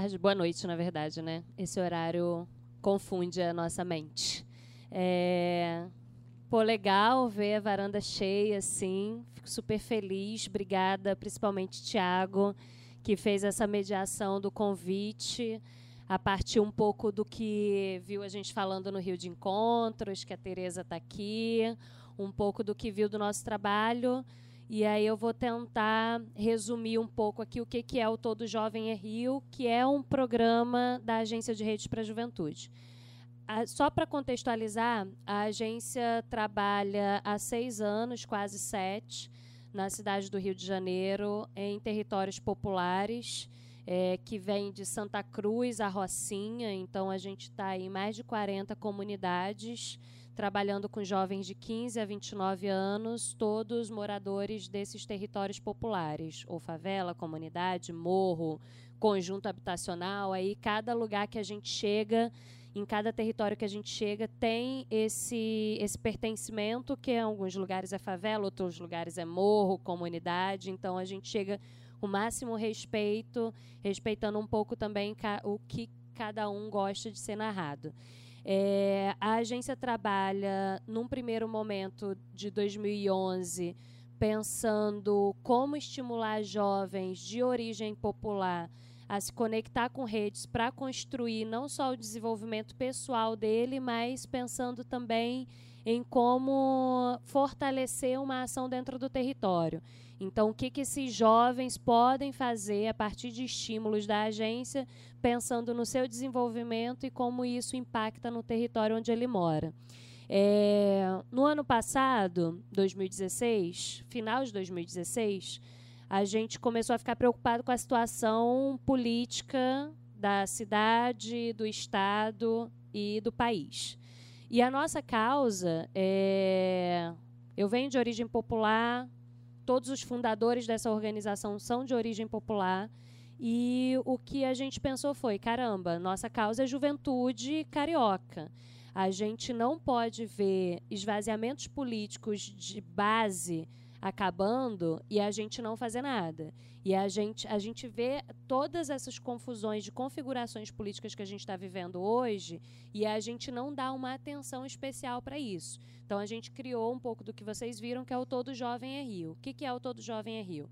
Tarde, boa noite, na verdade, né? Esse horário confunde a nossa mente. É... Pô, legal ver a varanda cheia, assim. Fico super feliz. Obrigada, principalmente Tiago, que fez essa mediação do convite a partir um pouco do que viu a gente falando no Rio de Encontros, que a Tereza está aqui, um pouco do que viu do nosso trabalho. E aí eu vou tentar resumir um pouco aqui o que, que é o Todo Jovem é Rio, que é um programa da Agência de Redes para a Juventude. só para contextualizar, a agência trabalha há seis anos, quase sete, na cidade do Rio de Janeiro, em territórios populares é, que vem de Santa Cruz a Rocinha. Então, a gente está em mais de 40 comunidades, trabalhando com jovens de 15 a 29 anos, todos moradores desses territórios populares, ou favela, comunidade, morro, conjunto habitacional. Aí, cada lugar que a gente chega em cada território que a gente chega tem esse esse pertencimento que em alguns lugares é favela, outros lugares é morro, comunidade. Então a gente chega o máximo respeito, respeitando um pouco também o que cada um gosta de ser narrado. É, a agência trabalha, num primeiro momento de 2011, pensando como estimular jovens de origem popular a se conectar com redes para construir não só o desenvolvimento pessoal dele, mas pensando também em como fortalecer uma ação dentro do território. Então, o que, que esses jovens podem fazer a partir de estímulos da agência, pensando no seu desenvolvimento e como isso impacta no território onde ele mora. É, no ano passado, 2016, final de 2016, a gente começou a ficar preocupado com a situação política da cidade, do estado e do país. E a nossa causa é. Eu venho de origem popular, todos os fundadores dessa organização são de origem popular. E o que a gente pensou foi: caramba, nossa causa é juventude carioca. A gente não pode ver esvaziamentos políticos de base acabando e a gente não fazer nada. E a gente, a gente vê todas essas confusões de configurações políticas que a gente está vivendo hoje e a gente não dá uma atenção especial para isso. Então a gente criou um pouco do que vocês viram, que é o Todo Jovem é Rio. O que, que é o Todo Jovem é Rio?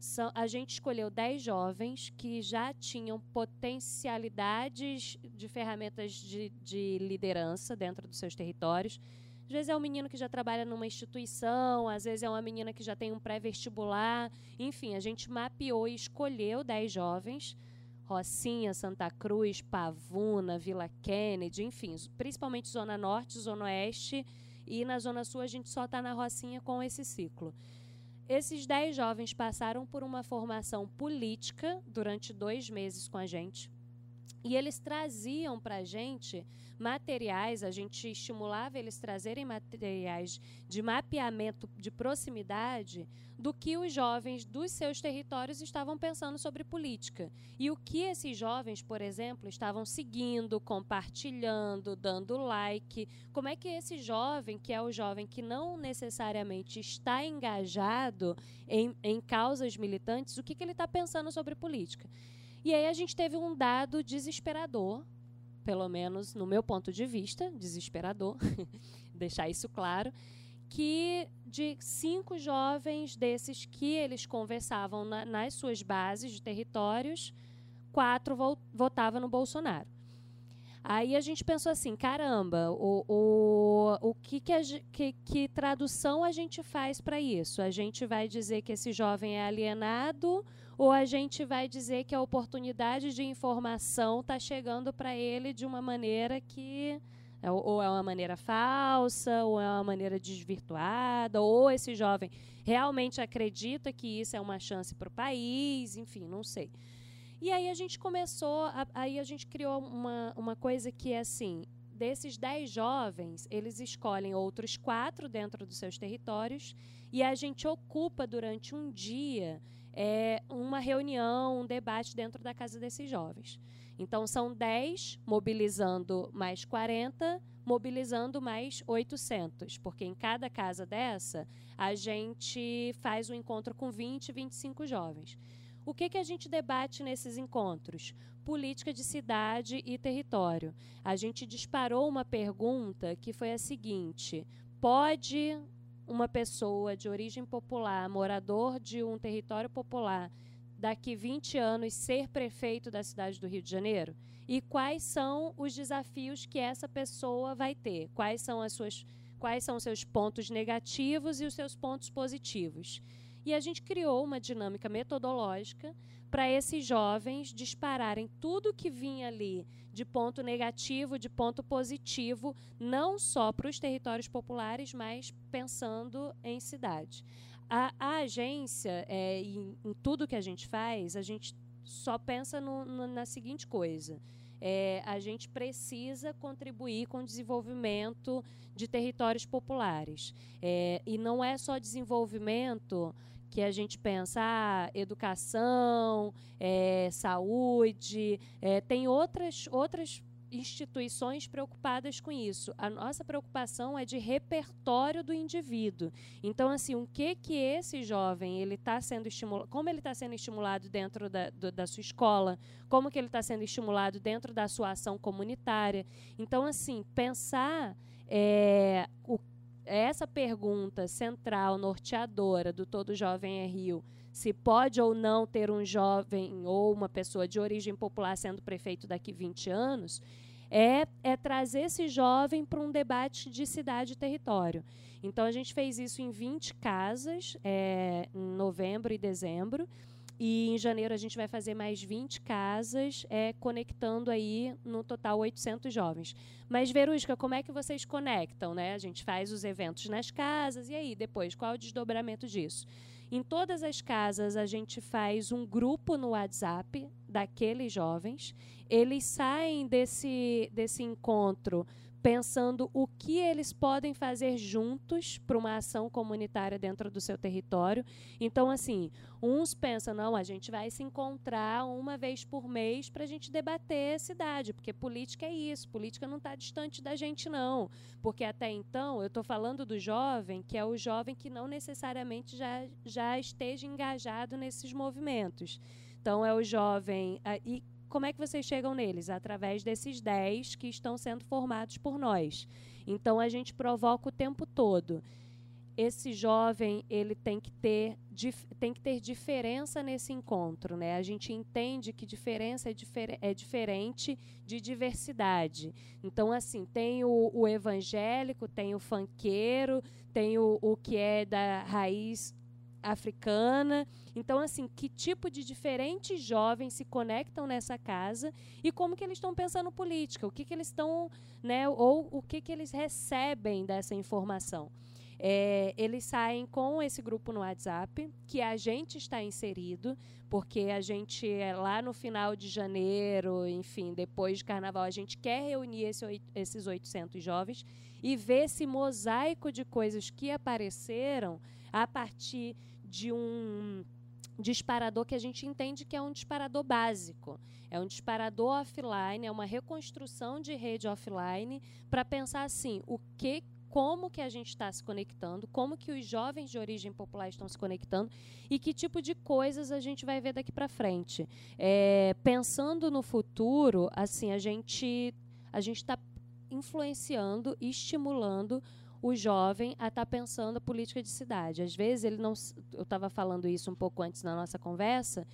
São, a gente escolheu 10 jovens que já tinham potencialidades de ferramentas de, de liderança dentro dos seus territórios às vezes é um menino que já trabalha numa instituição, às vezes é uma menina que já tem um pré-vestibular. Enfim, a gente mapeou e escolheu 10 jovens. Rocinha, Santa Cruz, Pavuna, Vila Kennedy, enfim, principalmente Zona Norte, Zona Oeste. E na Zona Sul a gente só está na Rocinha com esse ciclo. Esses 10 jovens passaram por uma formação política durante dois meses com a gente. E eles traziam para a gente materiais, a gente estimulava eles trazerem materiais de mapeamento de proximidade do que os jovens dos seus territórios estavam pensando sobre política. E o que esses jovens, por exemplo, estavam seguindo, compartilhando, dando like. Como é que esse jovem, que é o jovem que não necessariamente está engajado em, em causas militantes, o que, que ele está pensando sobre política? E aí a gente teve um dado desesperador, pelo menos no meu ponto de vista, desesperador, deixar isso claro, que de cinco jovens desses que eles conversavam na, nas suas bases de territórios, quatro vo votavam no Bolsonaro. Aí a gente pensou assim, caramba, o, o, o que, que, a, que, que tradução a gente faz para isso? A gente vai dizer que esse jovem é alienado ou a gente vai dizer que a oportunidade de informação está chegando para ele de uma maneira que é, ou é uma maneira falsa, ou é uma maneira desvirtuada, ou esse jovem realmente acredita que isso é uma chance para o país, enfim, não sei. E aí a gente começou, a, aí a gente criou uma, uma coisa que é assim, desses dez jovens, eles escolhem outros quatro dentro dos seus territórios e a gente ocupa durante um dia é, uma reunião, um debate dentro da casa desses jovens. Então, são 10 mobilizando mais 40, mobilizando mais 800, porque em cada casa dessa, a gente faz um encontro com 20, 25 jovens. O que, que a gente debate nesses encontros? Política de cidade e território. A gente disparou uma pergunta que foi a seguinte: pode uma pessoa de origem popular, morador de um território popular, daqui 20 anos ser prefeito da cidade do Rio de Janeiro? E quais são os desafios que essa pessoa vai ter? Quais são as suas quais são os seus pontos negativos e os seus pontos positivos? E a gente criou uma dinâmica metodológica para esses jovens dispararem tudo que vinha ali de ponto negativo, de ponto positivo, não só para os territórios populares, mas pensando em cidade. A, a agência, é, em, em, tudo que a gente faz, a gente só pensa no, no, na seguinte coisa. É, a gente precisa contribuir com o desenvolvimento de territórios populares. É, e não é só desenvolvimento que a gente pensa ah, educação, é, saúde, é, tem outras, outras instituições preocupadas com isso. A nossa preocupação é de repertório do indivíduo. Então, assim, o que que esse jovem ele está sendo estimulado, como ele está sendo estimulado dentro da, do, da sua escola, como que ele está sendo estimulado dentro da sua ação comunitária. Então, assim, pensar é, o essa pergunta central, norteadora do Todo Jovem é Rio, se pode ou não ter um jovem ou uma pessoa de origem popular sendo prefeito daqui 20 anos, é, é trazer esse jovem para um debate de cidade e território. Então, a gente fez isso em 20 casas, é, em novembro e dezembro. E em janeiro a gente vai fazer mais 20 casas, é, conectando aí no total 800 jovens. Mas, Verusca, como é que vocês conectam? Né? A gente faz os eventos nas casas, e aí, depois, qual é o desdobramento disso? Em todas as casas, a gente faz um grupo no WhatsApp daqueles jovens. Eles saem desse, desse encontro pensando o que eles podem fazer juntos para uma ação comunitária dentro do seu território. Então, assim, uns pensam, não, a gente vai se encontrar uma vez por mês para a gente debater a cidade, porque política é isso, política não está distante da gente, não. Porque até então, eu estou falando do jovem, que é o jovem que não necessariamente já, já esteja engajado nesses movimentos. Então, é o jovem. E como é que vocês chegam neles? Através desses 10 que estão sendo formados por nós. Então a gente provoca o tempo todo. Esse jovem ele tem que ter tem que ter diferença nesse encontro, né? A gente entende que diferença é, difer é diferente de diversidade. Então assim tem o, o evangélico, tem o fanqueiro, tem o, o que é da raiz africana. Então, assim, que tipo de diferentes jovens se conectam nessa casa e como que eles estão pensando política, o que, que eles estão, né, ou o que, que eles recebem dessa informação. É, eles saem com esse grupo no WhatsApp, que a gente está inserido, porque a gente, é lá no final de janeiro, enfim, depois de carnaval, a gente quer reunir esse, esses 800 jovens e ver esse mosaico de coisas que apareceram a partir de um disparador que a gente entende que é um disparador básico. É um disparador offline, é uma reconstrução de rede offline para pensar assim, o que como que a gente está se conectando, como que os jovens de origem popular estão se conectando e que tipo de coisas a gente vai ver daqui para frente. É, pensando no futuro, assim, a gente a gente está influenciando, estimulando o jovem a estar tá pensando a política de cidade. Às vezes ele não, eu estava falando isso um pouco antes na nossa conversa,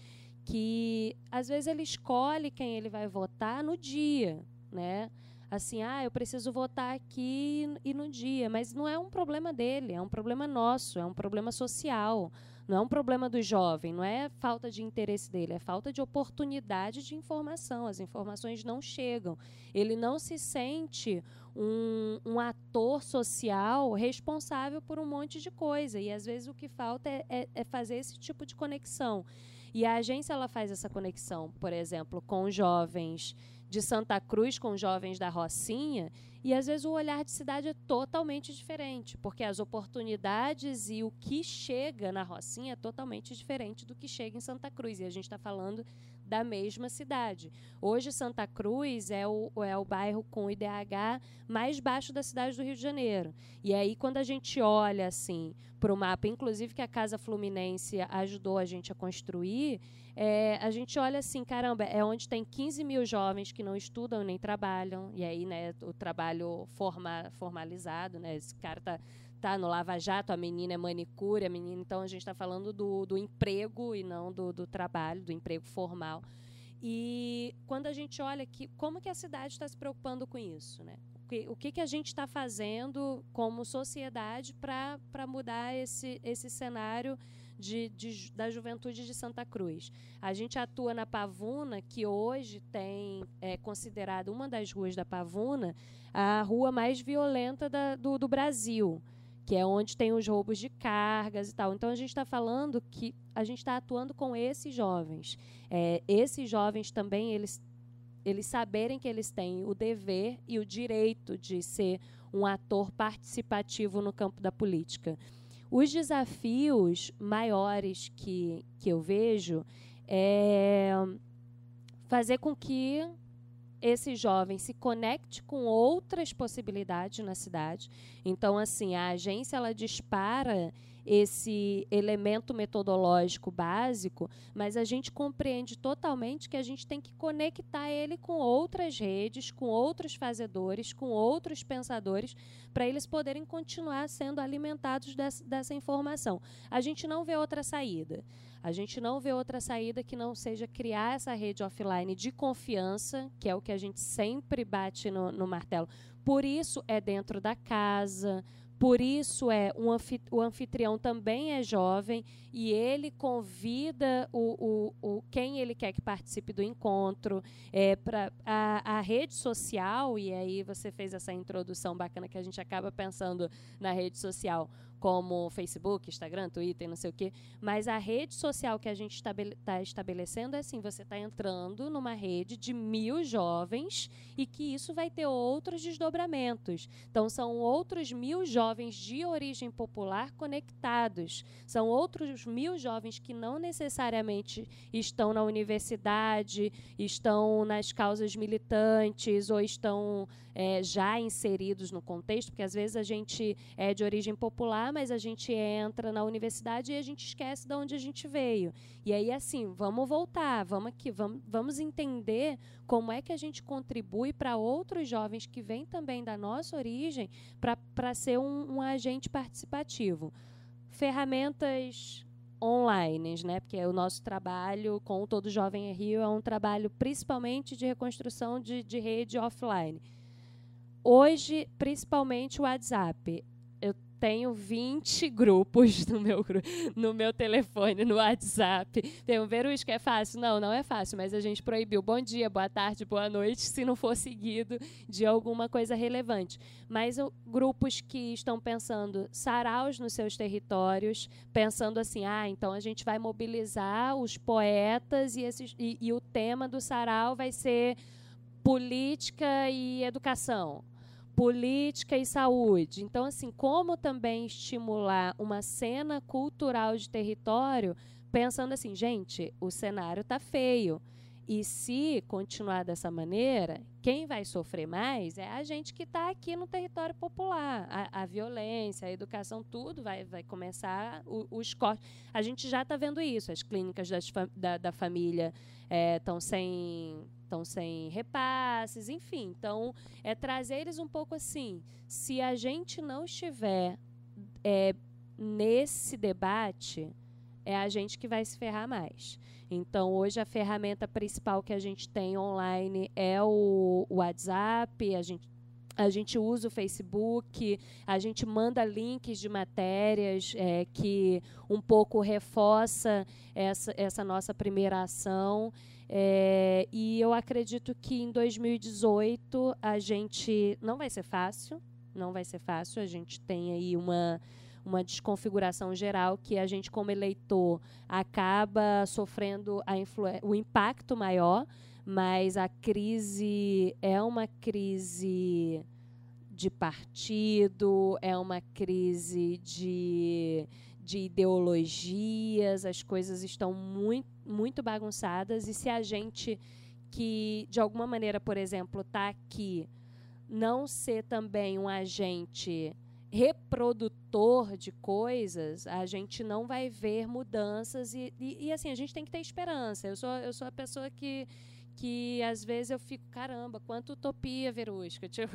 que às vezes ele escolhe quem ele vai votar no dia, né? Assim, ah, eu preciso votar aqui e no dia, mas não é um problema dele, é um problema nosso, é um problema social. Não é um problema do jovem, não é falta de interesse dele, é falta de oportunidade de informação. As informações não chegam. Ele não se sente um, um ator social responsável por um monte de coisa. E às vezes o que falta é, é, é fazer esse tipo de conexão. E a agência ela faz essa conexão, por exemplo, com jovens de Santa Cruz com jovens da Rocinha E às vezes o olhar de cidade é totalmente diferente, porque as oportunidades e o que chega na Rocinha é totalmente diferente do que chega em Santa Cruz. E a gente está falando da mesma cidade. Hoje, Santa Cruz é o, é o bairro com IDH mais baixo da cidade do Rio de Janeiro. E aí, quando a gente olha assim para o mapa, inclusive que a Casa Fluminense ajudou a gente a construir, é, a gente olha assim, caramba, é onde tem 15 mil jovens que não estudam nem trabalham, e aí né, o trabalho forma, formalizado, né, esse cara está tá no Lava Jato, a menina é manicure, a menina, então a gente está falando do, do emprego e não do, do trabalho, do emprego formal. E quando a gente olha aqui, como que a cidade está se preocupando com isso, né? O que, o que, que a gente está fazendo como sociedade para mudar esse, esse cenário de, de, da juventude de Santa Cruz. A gente atua na Pavuna, que hoje tem é considerada uma das ruas da Pavuna a rua mais violenta da, do, do Brasil que é onde tem os roubos de cargas e tal. Então a gente está falando que a gente está atuando com esses jovens. É, esses jovens também eles eles saberem que eles têm o dever e o direito de ser um ator participativo no campo da política. Os desafios maiores que, que eu vejo é fazer com que esse jovem se conecte com outras possibilidades na cidade. Então, assim, a agência ela dispara esse elemento metodológico básico, mas a gente compreende totalmente que a gente tem que conectar ele com outras redes, com outros fazedores, com outros pensadores, para eles poderem continuar sendo alimentados dessa, dessa informação. A gente não vê outra saída. A gente não vê outra saída que não seja criar essa rede offline de confiança, que é o que a gente sempre bate no, no martelo. Por isso é dentro da casa, por isso é um o anfitrião também é jovem e ele convida o, o, o quem ele quer que participe do encontro é para a, a rede social e aí você fez essa introdução bacana que a gente acaba pensando na rede social como Facebook, Instagram, Twitter, não sei o quê. Mas a rede social que a gente está estabele estabelecendo é assim: você está entrando numa rede de mil jovens e que isso vai ter outros desdobramentos. Então, são outros mil jovens de origem popular conectados. São outros mil jovens que não necessariamente estão na universidade, estão nas causas militantes ou estão é, já inseridos no contexto, porque às vezes a gente é de origem popular, mas a gente entra na universidade e a gente esquece de onde a gente veio. E aí, assim, vamos voltar, vamos aqui, vamos, vamos entender como é que a gente contribui para outros jovens que vêm também da nossa origem para ser um, um agente participativo. Ferramentas online, né? Porque o nosso trabalho com o Todo Jovem é Rio é um trabalho principalmente de reconstrução de, de rede offline. Hoje, principalmente o WhatsApp. Eu tenho 20 grupos no meu, no meu telefone, no WhatsApp. Tem um Verus que é fácil? Não, não é fácil, mas a gente proibiu bom dia, boa tarde, boa noite, se não for seguido de alguma coisa relevante. Mas o, grupos que estão pensando saraus nos seus territórios, pensando assim, ah, então a gente vai mobilizar os poetas e, esses, e, e o tema do sarau vai ser política e educação política e saúde. Então, assim, como também estimular uma cena cultural de território, pensando assim, gente, o cenário está feio. E se continuar dessa maneira, quem vai sofrer mais é a gente que está aqui no território popular. A, a, violência, a educação, tudo vai, vai começar os cortes. A gente já está vendo isso. As clínicas das, da, da família estão é, sem estão sem repasses, enfim. Então, é trazer eles um pouco assim. Se a gente não estiver é, nesse debate, é a gente que vai se ferrar mais. Então, hoje a ferramenta principal que a gente tem online é o, WhatsApp, a gente a gente usa o Facebook, a gente manda links de matérias é, que um pouco reforça essa, essa nossa primeira ação. É, e eu acredito que em 2018 a gente não vai ser fácil, não vai ser fácil. A gente tem aí uma uma desconfiguração geral que a gente como eleitor acaba sofrendo o impacto maior, mas a crise é uma crise de partido, é uma crise de, de ideologias, as coisas estão muito, muito bagunçadas. E se a gente que, de alguma maneira, por exemplo, está aqui, não ser também um agente reprodutor de coisas, a gente não vai ver mudanças e, e, e, assim a gente tem que ter esperança. Eu sou eu sou a pessoa que que às vezes eu fico, caramba, quanto utopia, Verusca. Tipo,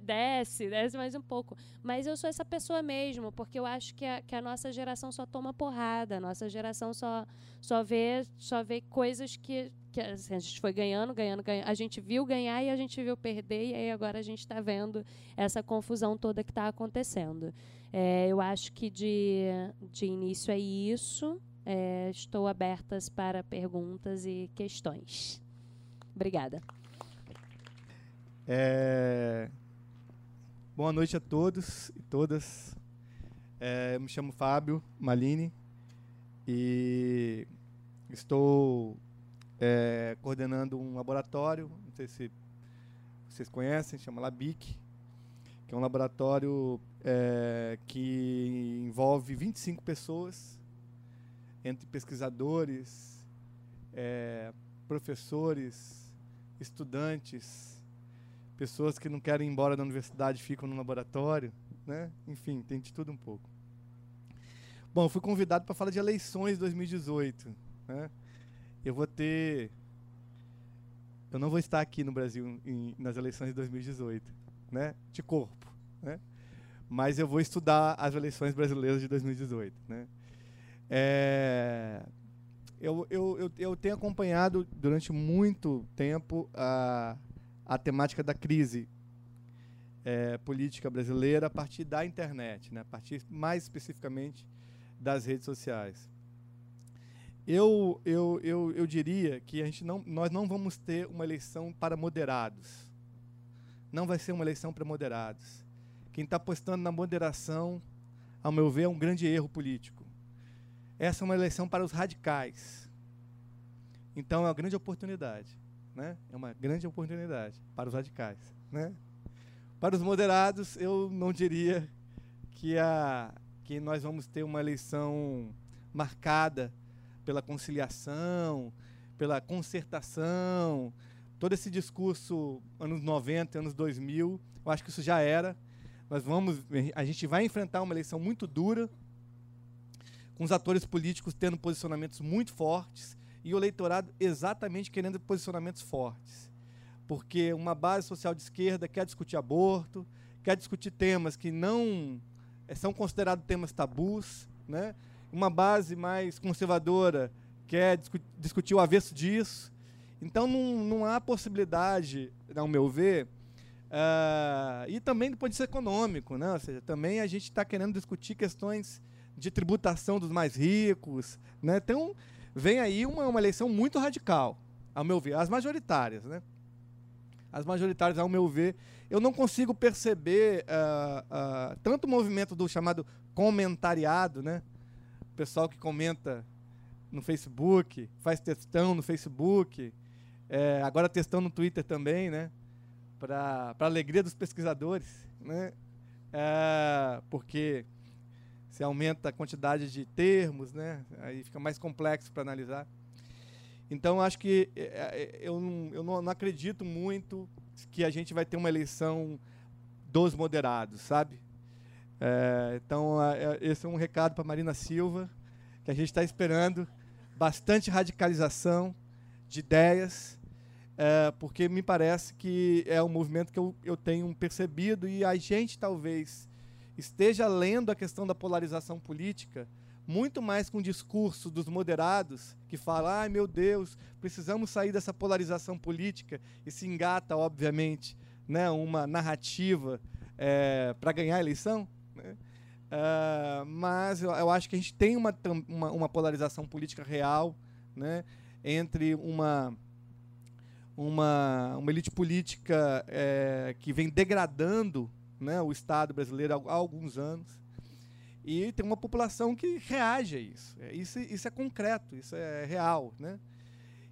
desce, desce mais um pouco. Mas eu sou essa pessoa mesmo, porque eu acho que a, que a nossa geração só toma porrada, a nossa geração só, só, vê, só vê coisas que, que assim, a gente foi ganhando, ganhando, ganhando. A gente viu ganhar e a gente viu perder, e aí agora a gente está vendo essa confusão toda que está acontecendo. É, eu acho que de, de início é isso. É, estou abertas para perguntas e questões. Obrigada. É... Boa noite a todos e todas. É, eu me chamo Fábio Malini e estou é, coordenando um laboratório, não sei se vocês conhecem, chama LABIC, que é um laboratório é, que envolve 25 pessoas, entre pesquisadores, é, professores, estudantes, pessoas que não querem ir embora da universidade ficam no laboratório, né? Enfim, tem de tudo um pouco. Bom, eu fui convidado para falar de eleições 2018, né? Eu vou ter eu não vou estar aqui no Brasil em, nas eleições de 2018, né? De corpo, né? Mas eu vou estudar as eleições brasileiras de 2018, né? É, eu, eu, eu, eu, tenho acompanhado durante muito tempo a, a temática da crise é, política brasileira a partir da internet, né? a partir mais especificamente das redes sociais. Eu, eu, eu, eu diria que a gente não, nós não vamos ter uma eleição para moderados. Não vai ser uma eleição para moderados. Quem está apostando na moderação, ao meu ver, é um grande erro político. Essa é uma eleição para os radicais. Então é uma grande oportunidade. Né? É uma grande oportunidade para os radicais. Né? Para os moderados, eu não diria que, a, que nós vamos ter uma eleição marcada pela conciliação, pela concertação, todo esse discurso anos 90, anos 2000, eu acho que isso já era. Nós vamos, a gente vai enfrentar uma eleição muito dura, com os atores políticos tendo posicionamentos muito fortes e o eleitorado exatamente querendo posicionamentos fortes. Porque uma base social de esquerda quer discutir aborto, quer discutir temas que não eh, são considerados temas tabus, né? Uma base mais conservadora quer discu discutir o avesso disso. Então não, não há possibilidade, ao meu ver, uh, e também do ponto de vista econômico, né? ou seja, também a gente está querendo discutir questões de tributação dos mais ricos. Né? Então, vem aí uma, uma eleição muito radical, ao meu ver. As majoritárias, né? As majoritárias, ao meu ver, eu não consigo perceber uh, uh, tanto o movimento do chamado comentariado, né? O pessoal que comenta no Facebook, faz textão no Facebook, é, agora textão no Twitter também, né? Para alegria dos pesquisadores, né? É, porque você aumenta a quantidade de termos, né? aí fica mais complexo para analisar. Então, acho que é, é, eu, não, eu não acredito muito que a gente vai ter uma eleição dos moderados, sabe? É, então, é, esse é um recado para Marina Silva, que a gente está esperando bastante radicalização de ideias, é, porque me parece que é um movimento que eu, eu tenho percebido e a gente talvez esteja lendo a questão da polarização política muito mais com o discurso dos moderados, que fala, ai meu Deus, precisamos sair dessa polarização política, e se engata, obviamente, né, uma narrativa é, para ganhar a eleição. Né? Uh, mas eu, eu, acho que a gente tem uma, uma, uma polarização política real né, entre uma, uma, uma elite política é, que vem degradando né, o Estado brasileiro há, alguns anos. E tem uma população que reage a isso. É, isso, isso é concreto, isso é real. Né?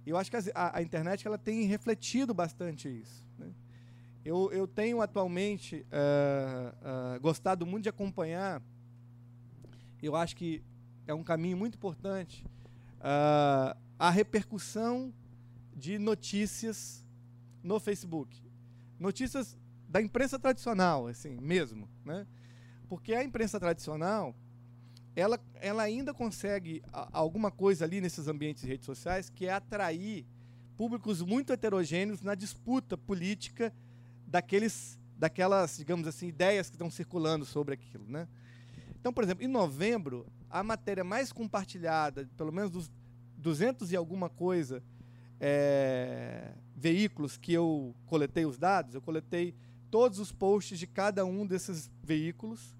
E eu acho que a, a, internet ela tem refletido bastante isso. Né? Eu, eu tenho atualmente uh, uh, gostado muito de acompanhar, eu acho que é um caminho muito importante, uh, a repercussão de notícias no Facebook. Notícias da imprensa tradicional, assim, mesmo, né? Porque a imprensa tradicional, ela, ela ainda consegue a, alguma coisa ali nesses ambientes de redes sociais que é atrair públicos muito heterogêneos na disputa política daqueles, daquelas, digamos assim, ideias que estão circulando sobre aquilo, né? Então, por exemplo, em novembro, a matéria mais compartilhada, pelo menos dos 200 e alguma coisa é, veículos que eu coletei os dados, eu coletei todos os posts de cada um desses veículos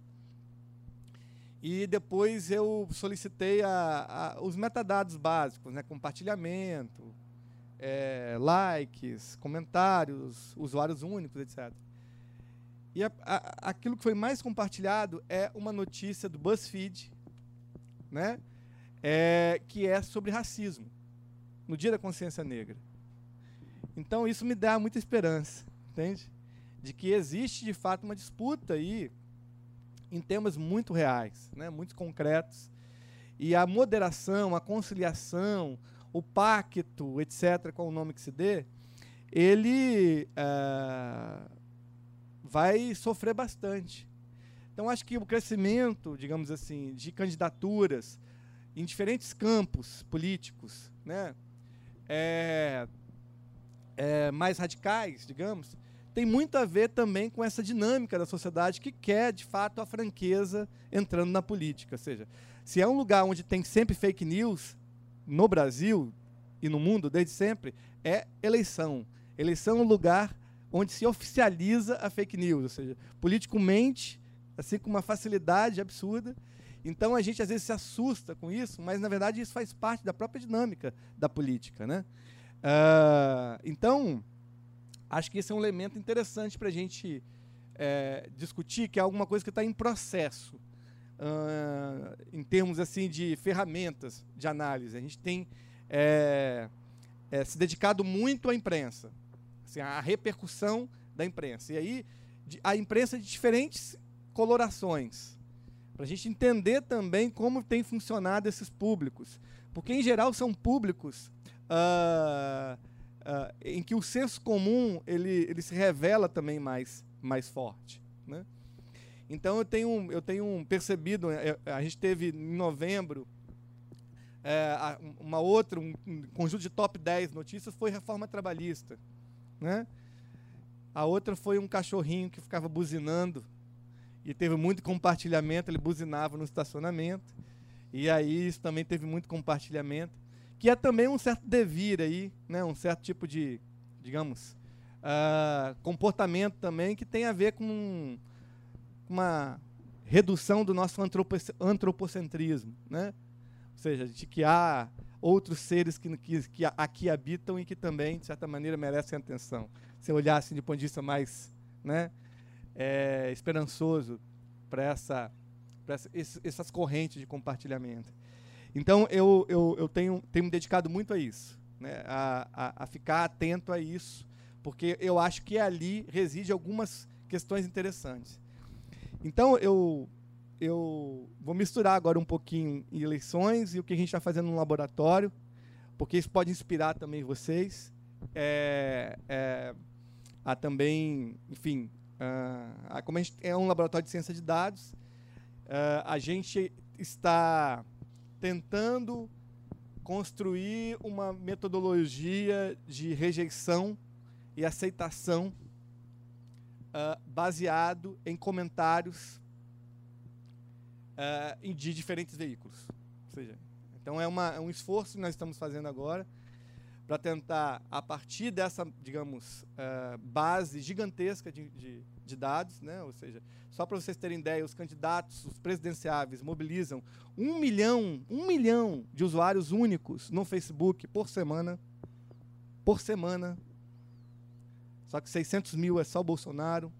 e depois eu solicitei a, a, os metadados básicos, né, compartilhamento, é, likes, comentários, usuários únicos, etc. E a, aquilo que foi mais compartilhado é uma notícia do BuzzFeed, né, é, que é sobre racismo, no Dia da Consciência Negra. Então isso me dá muita esperança, entende? De que existe de fato uma disputa aí em temas muito reais, né, muito concretos. E a moderação, a conciliação, o pacto, etc., qual o nome que se dê, ele é, vai sofrer bastante. Então, acho que o crescimento, digamos assim, de candidaturas em diferentes campos políticos, né, é, é, mais radicais, digamos, tem muito a ver também com essa dinâmica da sociedade que quer, de fato, a franqueza entrando na política. Ou seja, se é um lugar onde tem sempre fake news, no Brasil e no mundo desde sempre, é eleição. Eleição é um lugar onde se oficializa a fake news, ou seja, político mente, assim com uma facilidade absurda. Então a gente às vezes se assusta com isso, mas na verdade isso faz parte da própria dinâmica da política, né? Uh, então acho que esse é um elemento interessante para a gente é, discutir, que é alguma coisa que está em processo, uh, em termos assim de ferramentas de análise. A gente tem é, é, se dedicado muito à imprensa, assim, à repercussão da imprensa. E aí de, a imprensa de diferentes colorações, para a gente entender também como tem funcionado esses públicos, porque em geral são públicos uh, uh, em que o senso comum ele, ele se revela também mais, mais forte. Né? Então eu tenho, eu tenho percebido, é, é, a gente teve em novembro é, uma outra, um conjunto de top 10 notícias foi reforma trabalhista. Né? A outra foi um cachorrinho que ficava buzinando e teve muito compartilhamento, ele buzinava no estacionamento. E aí isso também teve muito compartilhamento que é também um certo devir aí, né? um certo tipo de, digamos, uh, comportamento também que tem a ver com uma redução do nosso antropocentrismo, né? ou seja, de que há outros seres que, que, que aqui habitam e que também, de certa maneira, merecem atenção. Se olhar assim de ponto de vista mais né, é, esperançoso para essa, essa, essas correntes de compartilhamento. Então, eu, eu, eu tenho, tenho me dedicado muito a isso, né? a, a, a ficar atento a isso, porque eu acho que ali reside algumas questões interessantes. Então, eu, eu vou misturar agora um pouquinho em eleições e o que a gente está fazendo no laboratório, porque isso pode inspirar também vocês. É, é, a também, enfim, a, como a gente é um laboratório de ciência de dados, a gente está tentando construir uma metodologia de rejeição e aceitação uh, baseado em comentários uh, de diferentes veículos. Ou seja, então é, uma, é um esforço que nós estamos fazendo agora para tentar, a partir dessa, digamos, uh, base gigantesca de, de, de dados, né? ou seja, só para vocês terem ideia, os candidatos, os presidenciáveis, mobilizam um milhão, um milhão de usuários únicos no Facebook por semana. Por semana. Só que 600 mil é só o Bolsonaro.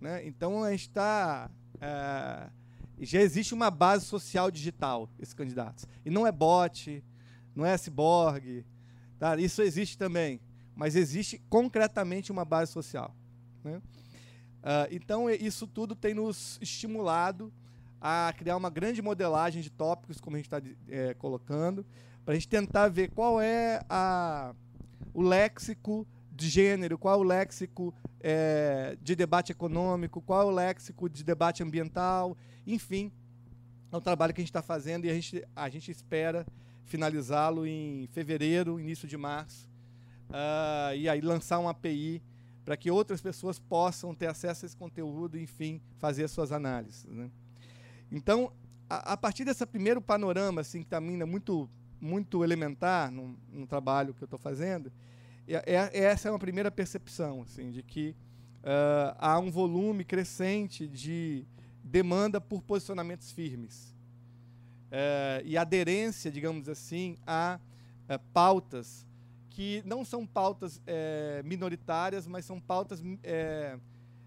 Né? Então a gente está. É, já existe uma base social digital, esses candidatos. E não é bot, não é cyborg, Tá? Isso existe também, mas existe concretamente uma base social. Né? Uh, então, isso tudo tem nos estimulado a criar uma grande modelagem de tópicos, como a gente está é, colocando, para a gente tentar ver qual é a, o léxico de gênero, qual é o léxico é, de debate econômico, qual é o léxico de debate ambiental, enfim, é um trabalho que a gente está fazendo e a gente, a gente espera finalizá-lo em fevereiro, início de março, uh, e aí lançar uma API para que outras pessoas possam ter acesso a esse conteúdo e, enfim, fazer as suas análises. Né? Então, a, a, partir desse primeiro panorama, assim, que também é muito, muito elementar no, no trabalho que eu estou fazendo, é, é, essa é uma primeira percepção, assim, de que uh, há um volume crescente de demanda por posicionamentos firmes uh, e aderência, digamos assim, a uh, pautas que não são pautas é, minoritárias, mas são pautas,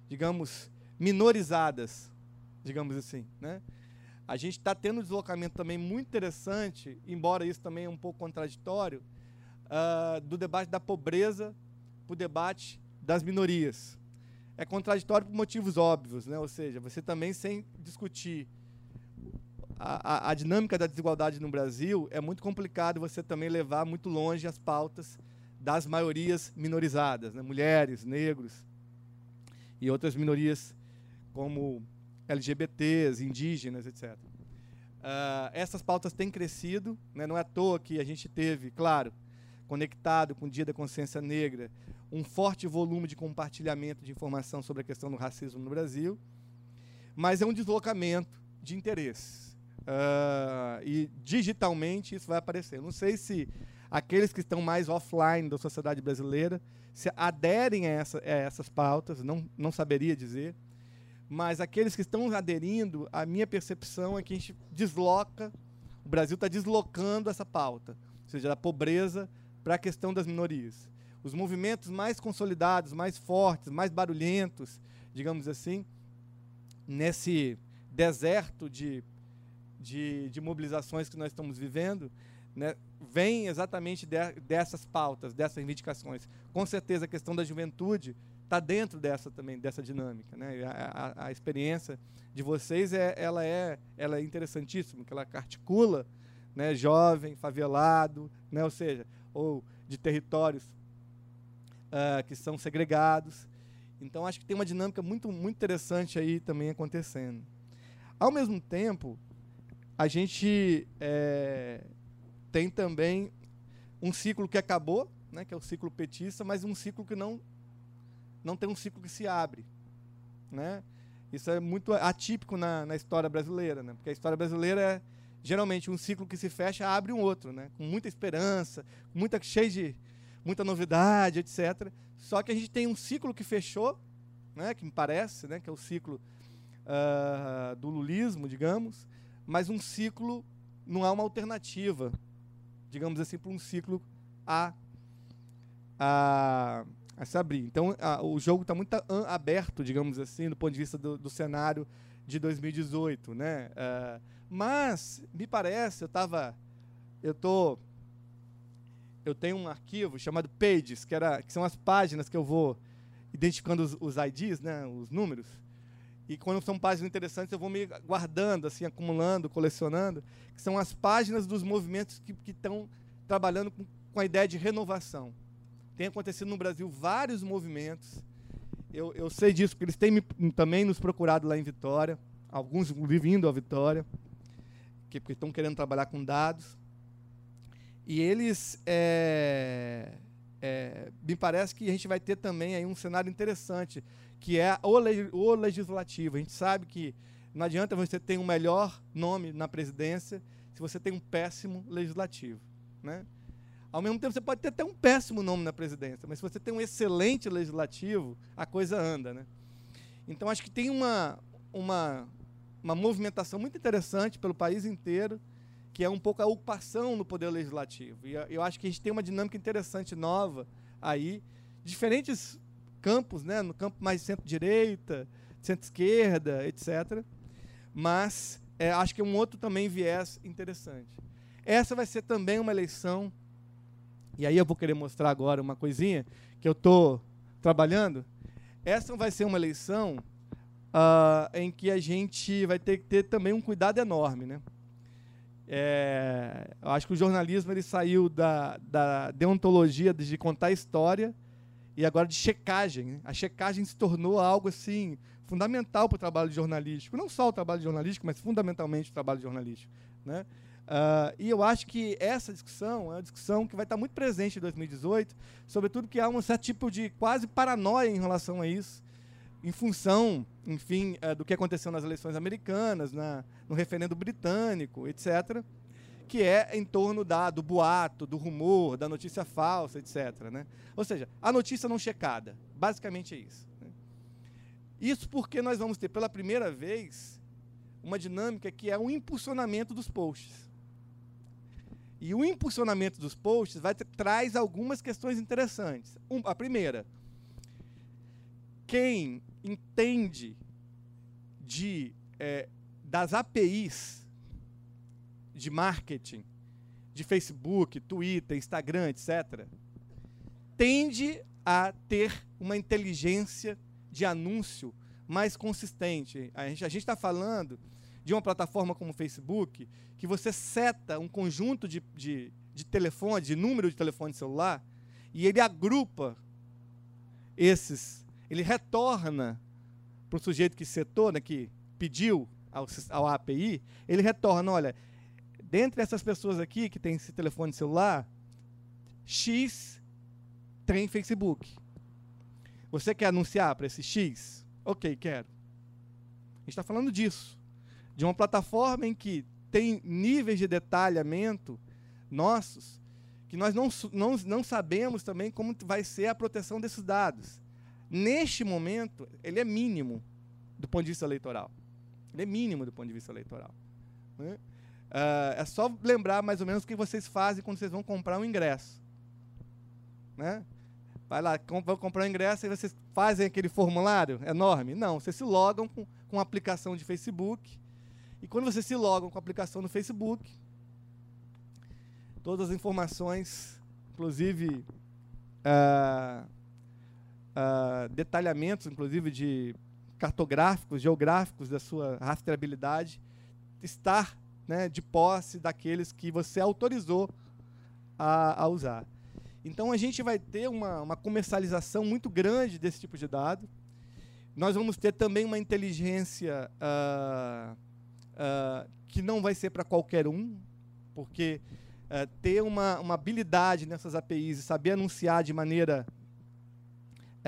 digamos, minorizadas, digamos assim. Né? A gente está tendo um deslocamento também muito interessante, embora isso também é um pouco contraditório, uh, do debate da pobreza para o debate das minorias. É contraditório por motivos óbvios, né? ou seja, você também sem discutir a, a, dinâmica da desigualdade no Brasil, é muito complicado você também levar muito longe as pautas das maiorias minorizadas, né? mulheres, negros e outras minorias como LGBTs, indígenas, etc. Uh, ah, essas pautas têm crescido, né? não é à toa que a gente teve, claro, conectado com o Dia da Consciência Negra, um forte volume de compartilhamento de informação sobre a questão do racismo no Brasil, mas é um deslocamento de interesses. Uh, e digitalmente isso vai aparecer. Não sei se aqueles que estão mais offline da sociedade brasileira se aderem a, essa, a essas pautas, não, não saberia dizer. Mas aqueles que estão aderindo, a minha percepção é que a gente desloca, o Brasil está deslocando essa pauta, ou seja, da pobreza para a questão das minorias. Os movimentos mais consolidados, mais fortes, mais barulhentos, digamos assim, nesse deserto de de, de mobilizações que nós estamos vivendo, né, vem exatamente de, dessas pautas, dessas reivindicações. Com certeza a questão da juventude está dentro dessa também dessa dinâmica, né? A, a, a, experiência de vocês é, ela é, ela é interessantíssima, que ela articula, né, jovem, favelado, né, ou seja, ou de territórios uh, que são segregados. Então acho que tem uma dinâmica muito muito interessante aí também acontecendo. Ao mesmo tempo, a gente é, tem também um ciclo que acabou, né, que é o ciclo petista, mas um ciclo que não, não tem um ciclo que se abre. Né? Isso é muito atípico na, na história brasileira, né? porque a história brasileira é geralmente um ciclo que se fecha abre um outro, né? com muita esperança, muita, cheio de muita novidade, etc. Só que a gente tem um ciclo que fechou, né, que me parece, né, que é o ciclo uh, do lulismo, digamos, mas um ciclo não há uma alternativa, digamos assim, para um ciclo a, a, a se abrir. Então, a, o jogo está muito aberto, digamos assim, do ponto de vista do, do cenário de 2018, né? Uh, mas me parece, eu estava, eu tô, eu tenho um arquivo chamado Pages, que era, que são as páginas que eu vou identificando os, os IDs, né? Os números. E quando são páginas interessantes, eu vou me guardando, assim, acumulando, colecionando, que são as páginas dos movimentos que estão trabalhando com, com, a ideia de renovação. Tem acontecido no Brasil vários movimentos. Eu, eu sei disso, porque eles têm me, também nos procurado lá em Vitória, alguns vindo a Vitória, que, porque estão querendo trabalhar com dados. E eles, é, é, me parece que a gente vai ter também aí um cenário interessante que é o, legislativo. A gente sabe que não adianta você ter um melhor nome na presidência se você tem um péssimo legislativo. Né? Ao mesmo tempo, você pode ter até um péssimo nome na presidência, mas se você tem um excelente legislativo, a coisa anda. Né? Então, acho que tem uma, uma, uma movimentação muito interessante pelo país inteiro, que é um pouco a ocupação no poder legislativo. E eu acho que a gente tem uma dinâmica interessante, nova, aí, diferentes campos, né, no campo mais centro-direita, centro-esquerda, etc. Mas é, acho que é um outro também viés interessante. Essa vai ser também uma eleição, e aí eu vou querer mostrar agora uma coisinha que eu estou trabalhando. essa vai ser uma eleição uh, em que a gente vai ter que ter também um cuidado enorme, né? É, eu acho que o jornalismo ele saiu da, da deontologia de contar história e agora de checagem. Né? A checagem se tornou algo assim fundamental para o trabalho jornalístico, não só o trabalho jornalístico, mas fundamentalmente o trabalho jornalístico, né? Uh, e eu acho que essa discussão é uma discussão que vai estar muito presente em 2018, sobretudo que há um certo tipo de quase paranoia em relação a isso, em função, enfim, uh, do que aconteceu nas eleições americanas, na, no referendo britânico, etc., que é em torno da, do boato, do rumor, da notícia falsa, etc. Né? Ou seja, a notícia não checada. Basicamente é isso. Né? Isso porque nós vamos ter, pela primeira vez, uma dinâmica que é o impulsionamento dos posts. E o impulsionamento dos posts vai traz algumas questões interessantes. Um, a primeira, quem entende de é, das APIs de marketing de Facebook, Twitter, Instagram, etc., tende a ter uma inteligência de anúncio mais consistente. A gente está falando de uma plataforma como o Facebook, que você seta um conjunto de, de, de telefone, de número de telefone celular, e ele agrupa esses, ele retorna para o sujeito que setou, né, que pediu ao, ao API, ele retorna, olha, dentre essas pessoas aqui que tem esse telefone celular, X tem Facebook. Você quer anunciar para esse X? Ok, quero. A gente está falando disso de uma plataforma em que tem níveis de detalhamento nossos que nós não, não, não sabemos também como vai ser a proteção desses dados. Neste momento, ele é mínimo do ponto de vista eleitoral. Ele é mínimo do ponto de vista eleitoral. Né? Uh, é só lembrar mais ou menos o que vocês fazem quando vocês vão comprar um ingresso. Né? Vai lá, comp vão comprar um ingresso e vocês fazem aquele formulário enorme? Não, vocês se logam com, com uma aplicação de Facebook e quando você se loga com a aplicação no Facebook, todas as informações, inclusive uh, uh, detalhamentos, inclusive de cartográficos, geográficos da sua rastreabilidade, estar né, de posse daqueles que você autorizou a, a, usar. Então a gente vai ter uma, uma comercialização muito grande desse tipo de dado. Nós vamos ter também uma inteligência uh, uh, que não vai ser para qualquer um, porque uh, ter uma, uma habilidade nessas APIs e saber anunciar de maneira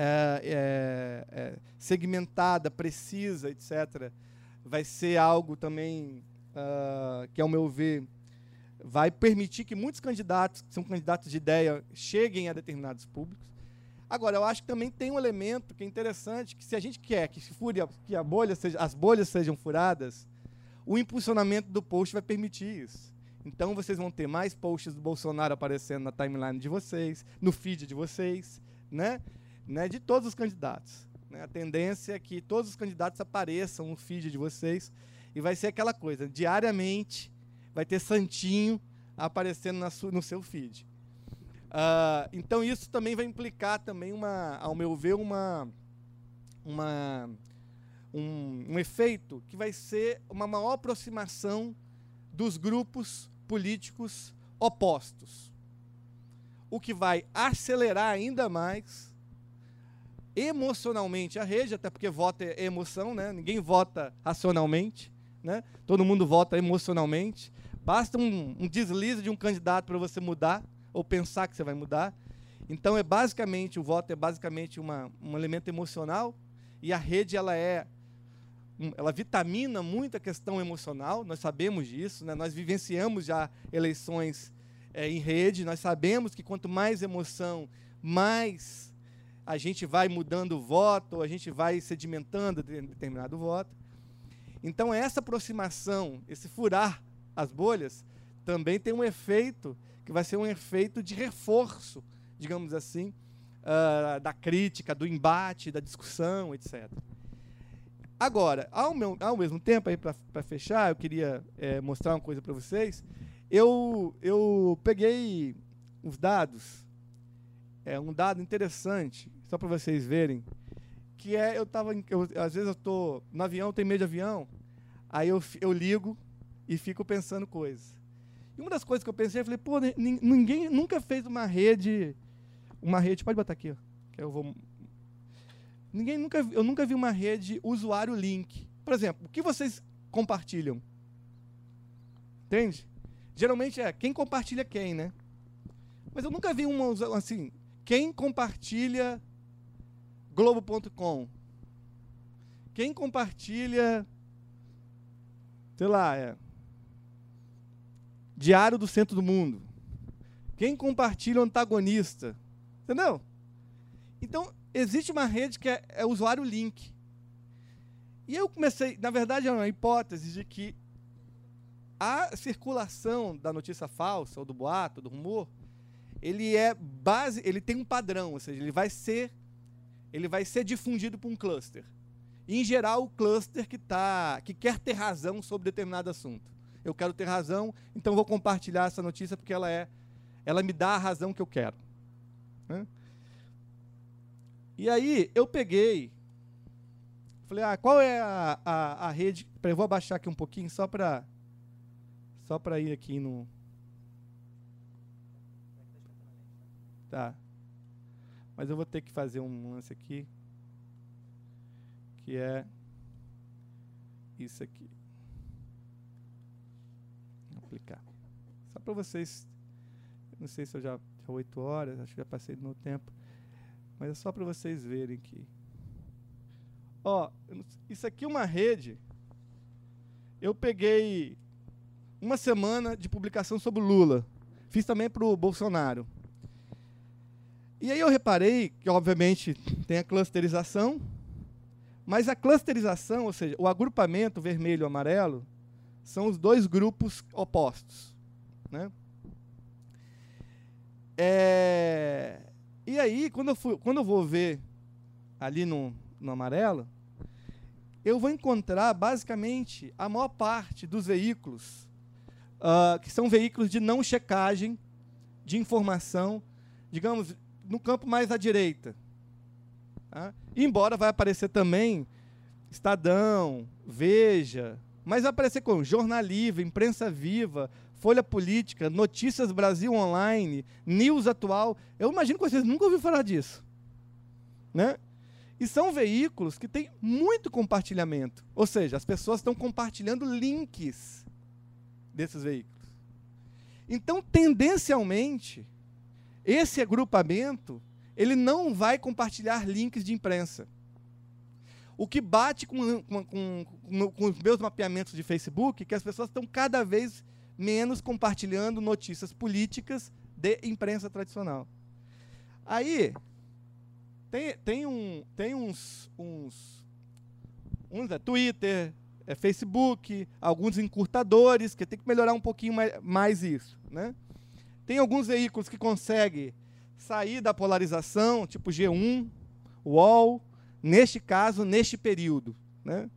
é, é, é, segmentada, precisa, etc., vai ser algo também uh, que, ao meu ver, vai permitir que muitos candidatos, que são candidatos de ideia, cheguem a determinados públicos. Agora, eu acho que também tem um elemento que é interessante, que se a gente quer que, fure a, que a bolha seja, as bolhas sejam furadas, o impulsionamento do post vai permitir isso. Então vocês vão ter mais posts do Bolsonaro aparecendo na timeline de vocês, no feed de vocês, né? né? De todos os candidatos. Né? A tendência é que todos os candidatos apareçam no feed de vocês e vai ser aquela coisa, diariamente vai ter santinho aparecendo no seu feed. Uh, então isso também vai implicar também uma, ao meu ver, uma, uma um, um efeito que vai ser uma maior aproximação dos grupos políticos opostos. O que vai acelerar ainda mais emocionalmente a rede, até porque vota é emoção, né? ninguém vota racionalmente, né? todo mundo vota emocionalmente. Basta um, um deslize de um candidato para você mudar, ou pensar que você vai mudar. Então, é basicamente, o voto é basicamente uma, um elemento emocional, e a rede ela é ela vitamina muito a questão emocional, nós sabemos disso, né? nós vivenciamos já eleições é, em rede, nós sabemos que quanto mais emoção, mais a gente vai mudando o voto, a gente vai sedimentando determinado voto. Então, essa aproximação, esse furar as bolhas, também tem um efeito que vai ser um efeito de reforço, digamos assim, uh, da crítica, do embate, da discussão, etc. Agora, ao, meu, ao mesmo tempo, para fechar, eu queria é, mostrar uma coisa para vocês. Eu, eu peguei os dados, é um dado interessante, só para vocês verem, que é, eu tava, eu, às vezes eu tô no avião, tenho medo de avião, aí eu, eu ligo e fico pensando coisas. E uma das coisas que eu pensei, eu falei, pô, ninguém nunca fez uma rede, uma rede, pode botar aqui, ó, que eu vou... Ninguém nunca, eu nunca vi uma rede usuário link. Por exemplo, o que vocês compartilham? Entende? Geralmente é quem compartilha quem, né? Mas eu nunca vi uma assim, quem compartilha Globo.com? Quem compartilha, sei lá, é, Diário do Centro do Mundo? Quem compartilha o antagonista? Entendeu? Então, existe uma rede que é, é usuário link. E eu comecei, na verdade, é uma hipótese de que a circulação da notícia falsa, ou do boato, do rumor, ele é base, ele tem um padrão, ou seja, ele vai ser ele vai ser difundido por um cluster. E, em geral, o cluster que tá, que quer ter razão sobre determinado assunto. Eu quero ter razão, então vou compartilhar essa notícia porque ela é, ela me dá a razão que eu quero. Né? E aí eu peguei, falei, ah, qual é a, a, a rede? Eu vou abaixar aqui um pouquinho só para só para ir aqui no Tá. Mas eu vou ter que fazer um lance aqui. Que é isso aqui. Vou aplicar. Só para vocês. Não sei se eu já. Já 8 horas, acho que já passei do meu tempo. Mas é só para vocês verem que. Ó, isso aqui é uma rede. Eu peguei uma semana de publicação sobre o Lula. Fiz também para o Bolsonaro. E aí eu reparei que, obviamente, tem a clusterização, mas a clusterização, ou seja, o agrupamento vermelho e amarelo, são os dois grupos opostos. Né? É, e aí, quando eu, fui, quando eu vou ver ali no, no amarelo, eu vou encontrar basicamente a maior parte dos veículos, uh, que são veículos de não checagem de informação, digamos, no campo mais à direita. Tá? Embora vai aparecer também Estadão, Veja, mas vai aparecer com Jornal Livre, Imprensa Viva, Folha Política, Notícias Brasil Online, News Atual. Eu imagino que vocês nunca ouviram falar disso. Né? E são veículos que têm muito compartilhamento. Ou seja, as pessoas estão compartilhando links desses veículos. Então, tendencialmente, esse agrupamento, ele não vai compartilhar links de imprensa. O que bate com, com, com, com os meus mapeamentos de Facebook, é que as pessoas estão cada vez menos compartilhando notícias políticas de imprensa tradicional. Aí, tem, tem, um, tem uns, uns, uns é, Twitter, é, Facebook, alguns encurtadores, que tem que melhorar um pouquinho mais, mais isso. Né? Tem alguns veículos que conseguem sair da polarização, tipo G1, UOL, neste caso, neste período. Né?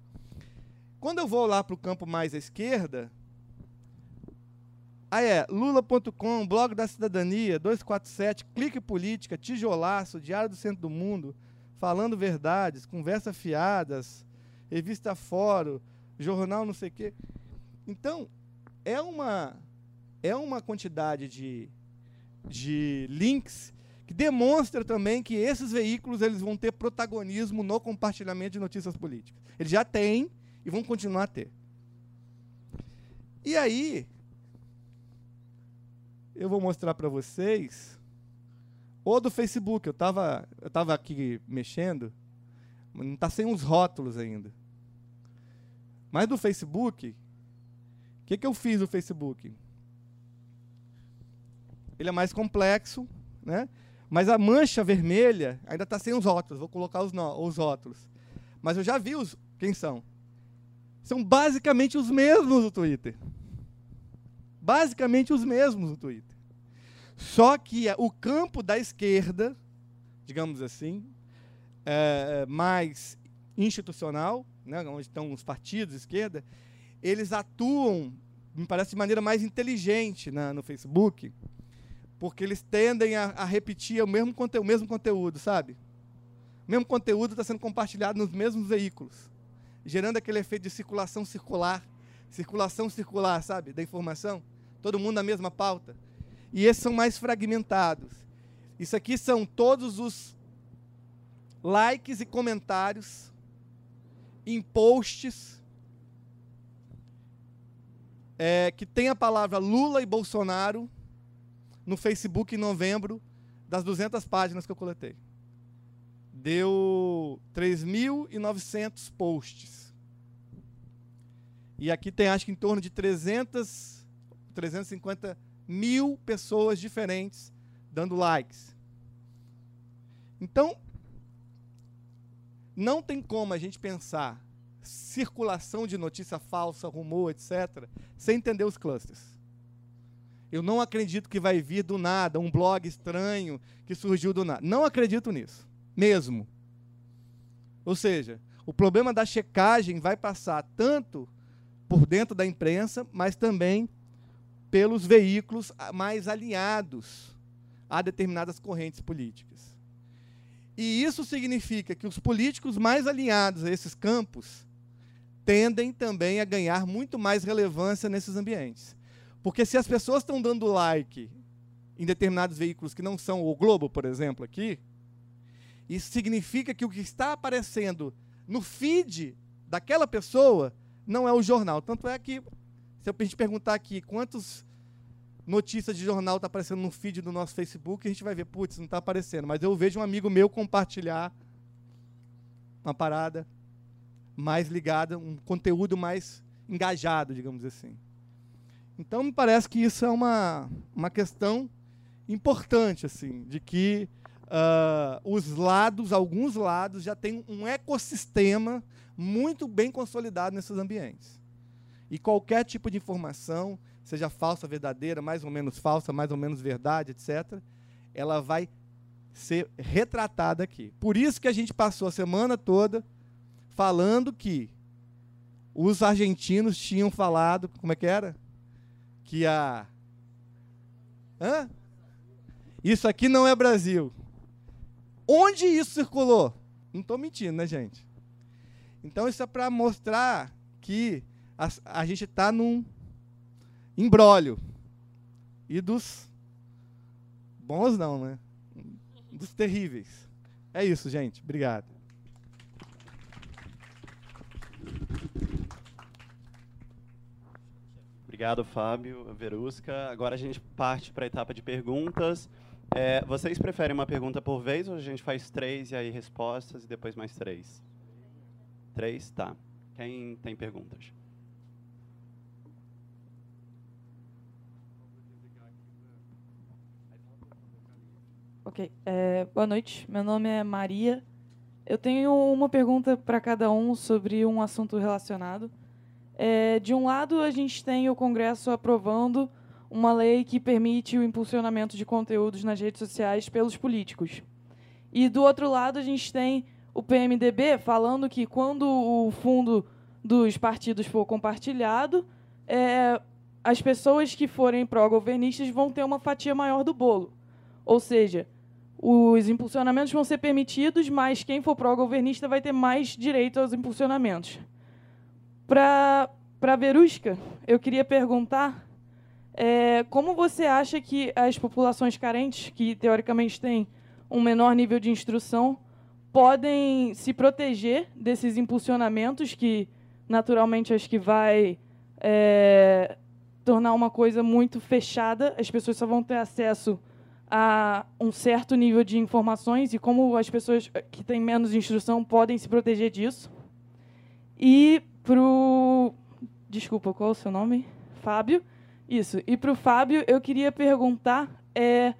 Quando eu vou lá para o campo mais à esquerda, aí é lula.com, blog da cidadania, 247, clique política, tijolaço, diário do centro do mundo, falando verdades, conversa fiadas, revista fórum, jornal não sei o quê. Então, é uma é uma quantidade de, de links que demonstra também que esses veículos eles vão ter protagonismo no compartilhamento de notícias políticas. Eles já têm e vão continuar a ter. E aí, eu vou mostrar para vocês o do Facebook. Eu estava eu tava aqui mexendo, não está sem os rótulos ainda. Mas do Facebook, o que, que eu fiz no Facebook? Ele é mais complexo, né? Mas a mancha vermelha ainda está sem os rótulos. Vou colocar os, no, os rótulos. Mas eu já vi os. Quem são? São basicamente os mesmos do Twitter. Basicamente os mesmos do Twitter. Só que o campo da esquerda, digamos assim, é, mais institucional, né, onde estão os partidos de esquerda, eles atuam, me parece, de maneira mais inteligente na, no Facebook porque eles tendem a, a repetir o mesmo, conteúdo, o mesmo conteúdo, sabe? O mesmo conteúdo está sendo compartilhado nos mesmos veículos, gerando aquele efeito de circulação circular, circulação circular, sabe, da informação. Todo mundo na mesma pauta. E esses são mais fragmentados. Isso aqui são todos os likes e comentários em posts é, que tem a palavra Lula e Bolsonaro no Facebook em novembro, das 200 páginas que eu coletei. Deu 3.900 posts. E aqui tem, acho que em torno de 300, 350 mil pessoas diferentes dando likes. Então, não tem como a gente pensar circulação de notícia falsa, rumor, etc., sem entender os clusters. Eu não acredito que vai vir do nada um blog estranho que surgiu do nada. Não acredito nisso, mesmo. Ou seja, o problema da checagem vai passar tanto por dentro da imprensa, mas também pelos veículos mais alinhados a determinadas correntes políticas. E isso significa que os políticos mais alinhados a esses campos tendem também a ganhar muito mais relevância nesses ambientes. Porque se as pessoas estão dando like em determinados veículos que não são o Globo, por exemplo, aqui, isso significa que o que está aparecendo no feed daquela pessoa não é o jornal. Tanto é que, se a gente perguntar aqui quantas notícias de jornal está aparecendo no feed do nosso Facebook, a gente vai ver, putz, não está aparecendo. Mas eu vejo um amigo meu compartilhar uma parada mais ligada, um conteúdo mais engajado, digamos assim. Então, me parece que isso é uma, uma questão importante, assim, de que uh, os lados, alguns lados, já têm um ecossistema muito bem consolidado nesses ambientes. E qualquer tipo de informação, seja falsa, verdadeira, mais ou menos falsa, mais ou menos verdade, etc., ela vai ser retratada aqui. Por isso que a gente passou a semana toda falando que os argentinos tinham falado, como é que era? Que a. Hã? Isso aqui não é Brasil. Onde isso circulou? Não estou mentindo, né, gente? Então, isso é para mostrar que a, a gente está num embrólio. E dos bons, não, né? Dos terríveis. É isso, gente. Obrigado. Obrigado, Fábio, Verusca. Agora a gente parte para a etapa de perguntas. É, vocês preferem uma pergunta por vez ou a gente faz três e aí respostas e depois mais três? Três? Tá. Quem tem perguntas? Ok. É, boa noite. Meu nome é Maria. Eu tenho uma pergunta para cada um sobre um assunto relacionado. É, de um lado, a gente tem o Congresso aprovando uma lei que permite o impulsionamento de conteúdos nas redes sociais pelos políticos. E do outro lado, a gente tem o PMDB falando que quando o fundo dos partidos for compartilhado, é, as pessoas que forem pró-governistas vão ter uma fatia maior do bolo. Ou seja, os impulsionamentos vão ser permitidos, mas quem for pró-governista vai ter mais direito aos impulsionamentos. Para a Verusca, eu queria perguntar é, como você acha que as populações carentes, que teoricamente têm um menor nível de instrução, podem se proteger desses impulsionamentos que, naturalmente, acho que vai é, tornar uma coisa muito fechada. As pessoas só vão ter acesso a um certo nível de informações e como as pessoas que têm menos instrução podem se proteger disso. E pro. Desculpa, qual é o seu nome? Fábio. Isso. E para o Fábio, eu queria perguntar é,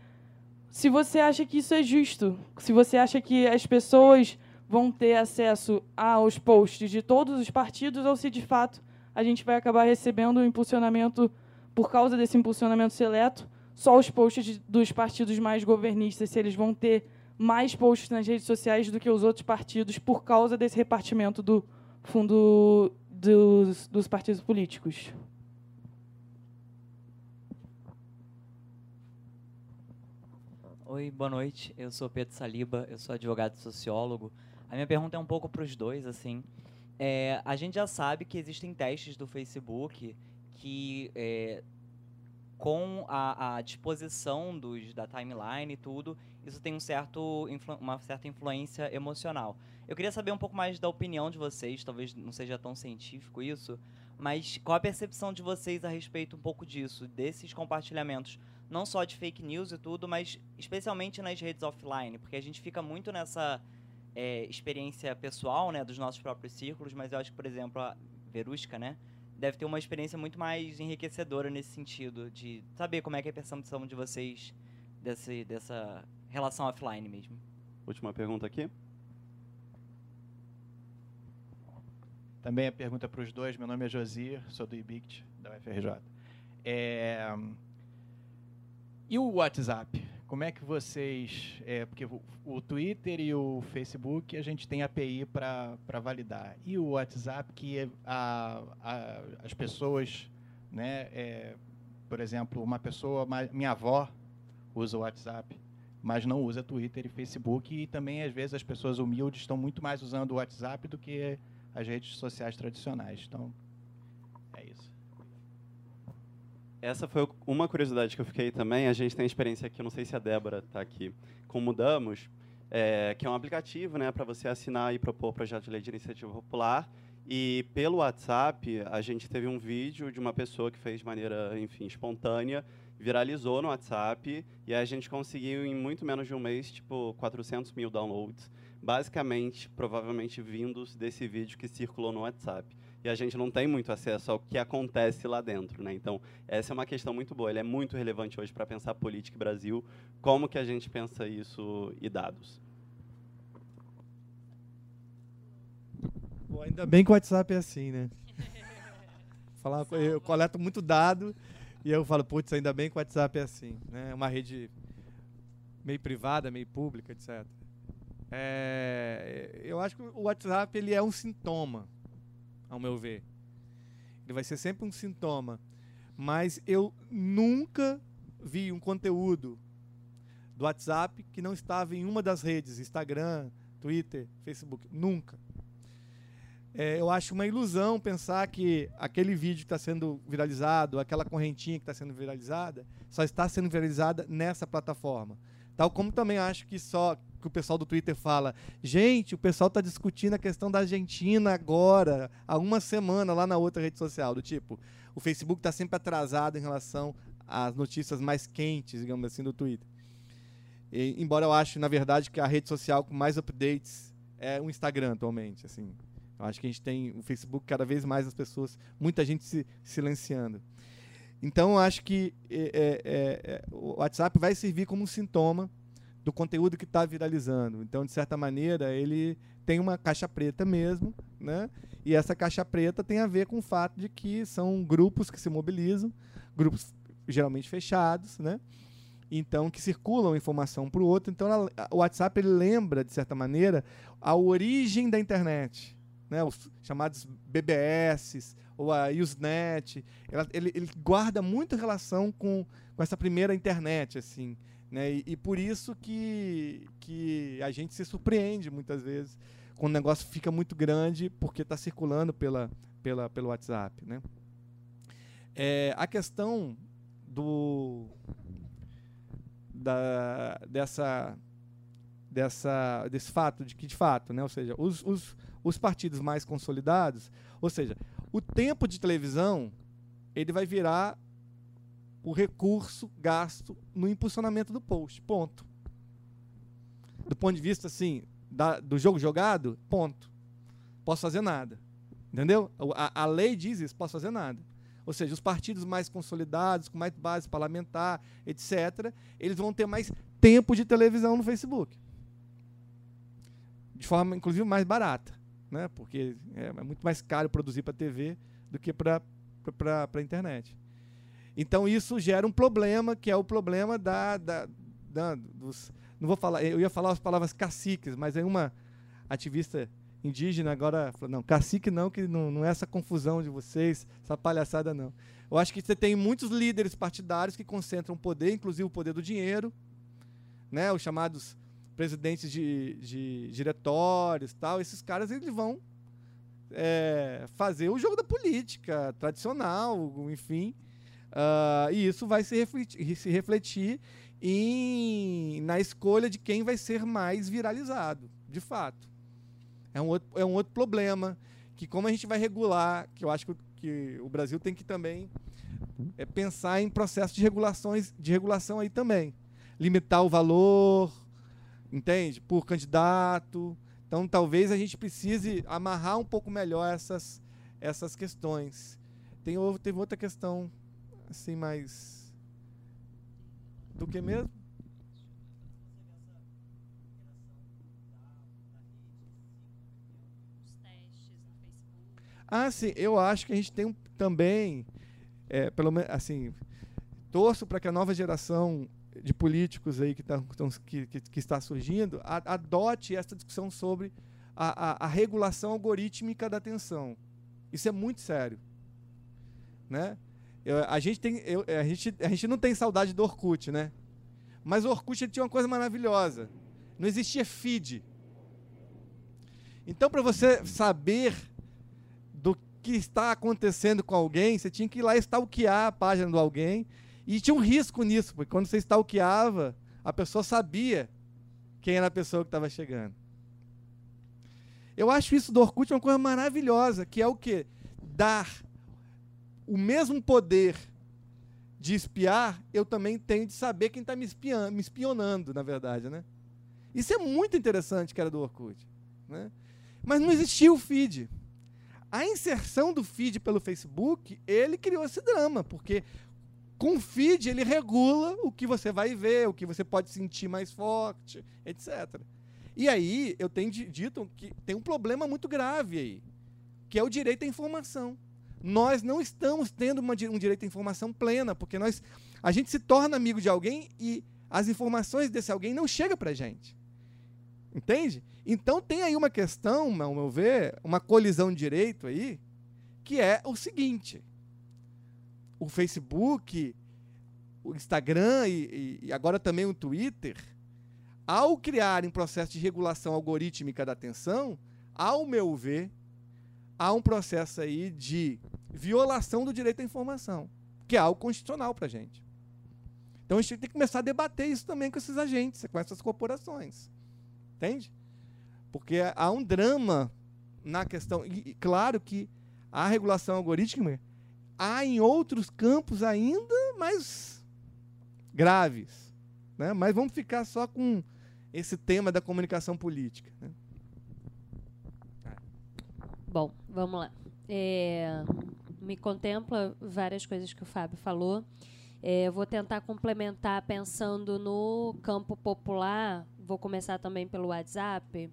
se você acha que isso é justo. Se você acha que as pessoas vão ter acesso aos posts de todos os partidos ou se de fato a gente vai acabar recebendo um impulsionamento por causa desse impulsionamento seleto, só os posts de, dos partidos mais governistas, se eles vão ter mais posts nas redes sociais do que os outros partidos por causa desse repartimento do fundo dos, dos partidos políticos. Oi, boa noite. Eu sou Pedro Saliba, eu sou advogado e sociólogo. A minha pergunta é um pouco para os dois, assim. É, a gente já sabe que existem testes do Facebook que, é, com a, a, disposição dos, da timeline e tudo, isso tem um certo, uma certa influência emocional. Eu queria saber um pouco mais da opinião de vocês, talvez não seja tão científico isso, mas qual a percepção de vocês a respeito um pouco disso, desses compartilhamentos, não só de fake news e tudo, mas especialmente nas redes offline, porque a gente fica muito nessa é, experiência pessoal, né, dos nossos próprios círculos, mas eu acho que, por exemplo, a Verusca, né, deve ter uma experiência muito mais enriquecedora nesse sentido, de saber como é que é a percepção de vocês desse, dessa relação offline mesmo. Última pergunta aqui. Também a pergunta para os dois. Meu nome é Josir, sou do IBICT, da UFRJ. É... E o WhatsApp? Como é que vocês. É, porque o, Twitter e o Facebook a gente tem API para validar. E o WhatsApp, que é a, a, as pessoas. Né, é, por exemplo, uma pessoa. Minha avó usa o WhatsApp, mas não usa Twitter e Facebook. E também, às vezes, as pessoas humildes estão muito mais usando o WhatsApp do que as redes sociais tradicionais. Então, é isso. Essa foi uma curiosidade que eu fiquei também. A gente tem experiência aqui, não sei se a Débora está aqui, com Mudamos, é, que é um aplicativo né, para você assinar e propor projeto de lei de iniciativa popular. E pelo WhatsApp, a gente teve um vídeo de uma pessoa que fez de maneira, enfim, espontânea, viralizou no WhatsApp e a gente conseguiu em muito menos de um mês, tipo, 400 mil downloads basicamente, provavelmente vindos desse vídeo que circulou no WhatsApp. E a gente não tem muito acesso ao que acontece lá dentro, né? Então, essa é uma questão muito boa. Ele é muito relevante hoje para pensar política e Brasil. Como que a gente pensa isso e dados? Bom, ainda bem que o WhatsApp é assim, né? Falar, eu coleto muito dado e eu falo, putz, ainda bem que o WhatsApp é assim, né? É uma rede meio privada, meio pública, etc. É, eu acho que o WhatsApp ele é um sintoma, ao meu ver. Ele vai ser sempre um sintoma. Mas eu nunca vi um conteúdo do WhatsApp que não estava em uma das redes, Instagram, Twitter, Facebook. Nunca. É, eu acho uma ilusão pensar que aquele vídeo que está sendo viralizado, aquela correntinha que está sendo viralizada, só está sendo viralizada nessa plataforma. Tal como também acho que só que o pessoal do Twitter fala, gente, o pessoal está discutindo a questão da Argentina agora, há uma semana lá na outra rede social, do tipo, o Facebook está sempre atrasado em relação às notícias mais quentes, digamos assim, do Twitter. E, embora eu ache, na verdade, que a rede social com mais updates é o Instagram atualmente, assim. Eu acho que a gente tem o Facebook cada vez mais as pessoas, muita gente se silenciando. Então, eu acho que é, é, é, o WhatsApp vai servir como um sintoma do conteúdo que está viralizando. Então, de certa maneira, ele tem uma caixa preta mesmo, né? E essa caixa preta tem a ver com o fato de que são grupos que se mobilizam, grupos geralmente fechados, né? Então, que circulam informação para o outro. Então, o WhatsApp ele lembra, de certa maneira, a origem da internet, né? Os chamados BBS ou a Usenet. ele, ele guarda muito relação com, com essa primeira internet, assim. Né? E, e, por isso que, que a gente se surpreende muitas vezes quando o negócio fica muito grande porque está circulando pela, pela, pelo WhatsApp. Né? É, a questão do da, dessa, dessa, desse fato, de que de fato, né? ou seja, os, os, os partidos mais consolidados, ou seja, o tempo de televisão ele vai virar o recurso gasto no impulsionamento do post. Ponto. Do ponto de vista assim, da, do jogo jogado, ponto. Posso fazer nada. Entendeu? A, a lei diz isso, posso fazer nada. Ou seja, os partidos mais consolidados, com mais base parlamentar, etc., eles vão ter mais tempo de televisão no Facebook. De forma, inclusive, mais barata. Né? Porque é, é muito mais caro produzir para TV do que para a internet. Então isso gera um problema, que é o problema da, da, da dos, não vou falar, eu ia falar as palavras caciques, mas aí uma ativista indígena agora falou, não, cacique não, que não, não é essa confusão de vocês, essa palhaçada não. Eu acho que você tem muitos líderes partidários que concentram poder, inclusive o poder do dinheiro, né, os chamados presidentes de, de diretórios, tal, esses caras eles vão é, fazer o jogo da política tradicional, enfim, uh, e isso vai se refletir, se refletir em, na escolha de quem vai ser mais viralizado, de fato. É um outro, é um outro problema que como a gente vai regular, que eu acho que, que o Brasil tem que também é pensar em processo de regulações de regulação aí também, limitar o valor, entende, por candidato. Então talvez a gente precise amarrar um pouco melhor essas essas questões. Tem teve outra questão assim mais do que mesmo? Ah, sim, eu acho que a gente tem um, também, é, pelo menos, assim, torço para que a nova geração de políticos aí que, tá, que, que, que está surgindo a, adote essa discussão sobre a, a, a, regulação algorítmica da atenção. Isso é muito sério. Né? Eu, a, gente tem, eu, a, gente, a gente não tem saudade do Orkut, né? Mas o Orkut tinha uma coisa maravilhosa. Não existia feed. Então, para você saber que está acontecendo com alguém, você tinha que ir lá stalkear a página do alguém. E tinha um risco nisso, porque quando você stalkeava, a pessoa sabia quem era a pessoa que estava chegando. Eu acho isso do Orkut uma coisa maravilhosa, que é o quê? Dar o mesmo poder de espiar, eu também tenho de saber quem está me, me espionando, na verdade, né? Isso é muito interessante era do Orkut. Né? Mas não existia o feed. A inserção do feed pelo Facebook, ele criou esse drama, porque com o feed ele regula o que você vai ver, o que você pode sentir mais forte, etc. E aí eu tenho dito que tem um problema muito grave aí, que é o direito à informação. Nós não estamos tendo uma, um direito à informação plena, porque nós, a gente se torna amigo de alguém e as informações desse alguém não chegam para a gente. Entende? Então tem aí uma questão, ao meu ver, uma colisão de direito aí, que é o seguinte: o Facebook, o Instagram e, e agora também o Twitter, ao criarem processo de regulação algorítmica da atenção, ao meu ver, há um processo aí de violação do direito à informação, que é algo constitucional para a gente. Então a gente tem que começar a debater isso também com esses agentes, com essas corporações. Entende? Porque há um drama na questão. E, claro que a regulação algorítmica há em outros campos ainda mais graves. Né? Mas vamos ficar só com esse tema da comunicação política. Né? Bom, vamos lá. É, me contempla várias coisas que o Fábio falou. É, vou tentar complementar pensando no campo popular vou começar também pelo WhatsApp.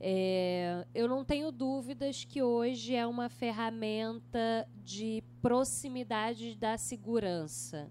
É, eu não tenho dúvidas que hoje é uma ferramenta de proximidade da segurança.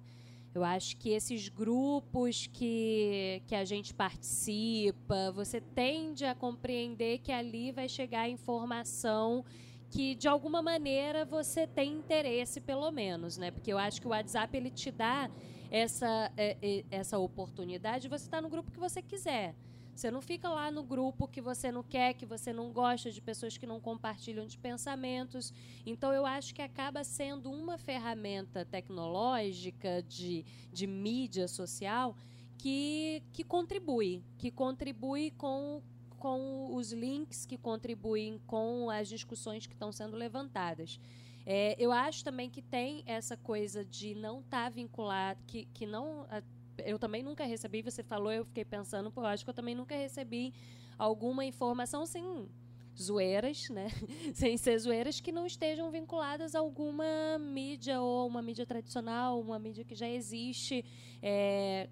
Eu acho que esses grupos que, que a gente participa, você tende a compreender que ali vai chegar informação que de alguma maneira você tem interesse, pelo menos, né? Porque eu acho que o WhatsApp ele te dá essa, é, é, essa oportunidade, você está no grupo que você quiser. Você não fica lá no grupo que você não quer, que você não gosta de pessoas que não compartilham de pensamentos. Então, eu acho que acaba sendo uma ferramenta tecnológica de, de mídia social que, que contribui, que contribui com, com os links, que contribuem com as discussões que estão sendo levantadas. É, eu acho também que tem essa coisa de não estar tá vinculado, que, que não. Eu também nunca recebi, você falou, eu fiquei pensando, pô, acho que eu também nunca recebi alguma informação assim, zoeiras, né? Sem ser zoeiras que não estejam vinculadas a alguma mídia ou uma mídia tradicional, uma mídia que já existe. É,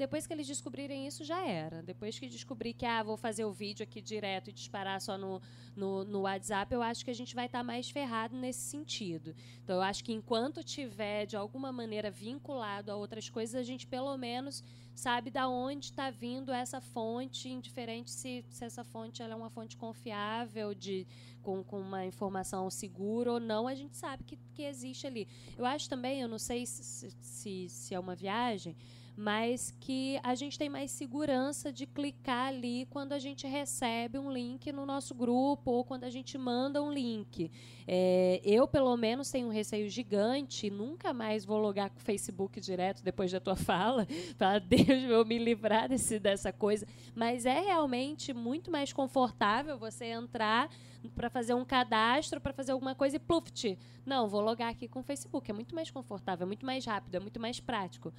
depois que eles descobrirem isso, já era. Depois que descobrir que, ah, vou fazer o vídeo aqui direto e disparar só no, no, no WhatsApp, eu acho que a gente vai estar tá mais ferrado nesse sentido. Então, eu acho que enquanto tiver, de alguma maneira, vinculado a outras coisas, a gente, pelo menos, sabe da onde está vindo essa fonte, indiferente se, se essa fonte é uma fonte confiável, de, com, com uma informação segura ou não, a gente sabe que, que existe ali. Eu acho também, eu não sei se, se, se é uma viagem, mas que a gente tem mais segurança de clicar ali quando a gente recebe um link no nosso grupo ou quando a gente manda um link. É, eu, pelo menos, tenho um receio gigante, nunca mais vou logar com o Facebook direto depois da tua fala, para Deus eu me livrar desse, dessa coisa. Mas é realmente muito mais confortável você entrar para fazer um cadastro, para fazer alguma coisa e pluft. Não, vou logar aqui com o Facebook. É muito mais confortável, é muito mais rápido, é muito mais prático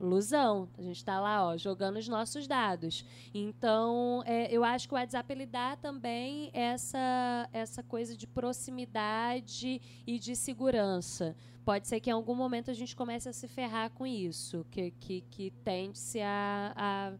ilusão. A gente está lá, ó, jogando os nossos dados. Então, é, eu acho que o WhatsApp ele dá também essa essa coisa de proximidade e de segurança. Pode ser que em algum momento a gente comece a se ferrar com isso, que que, que tende-se a, a,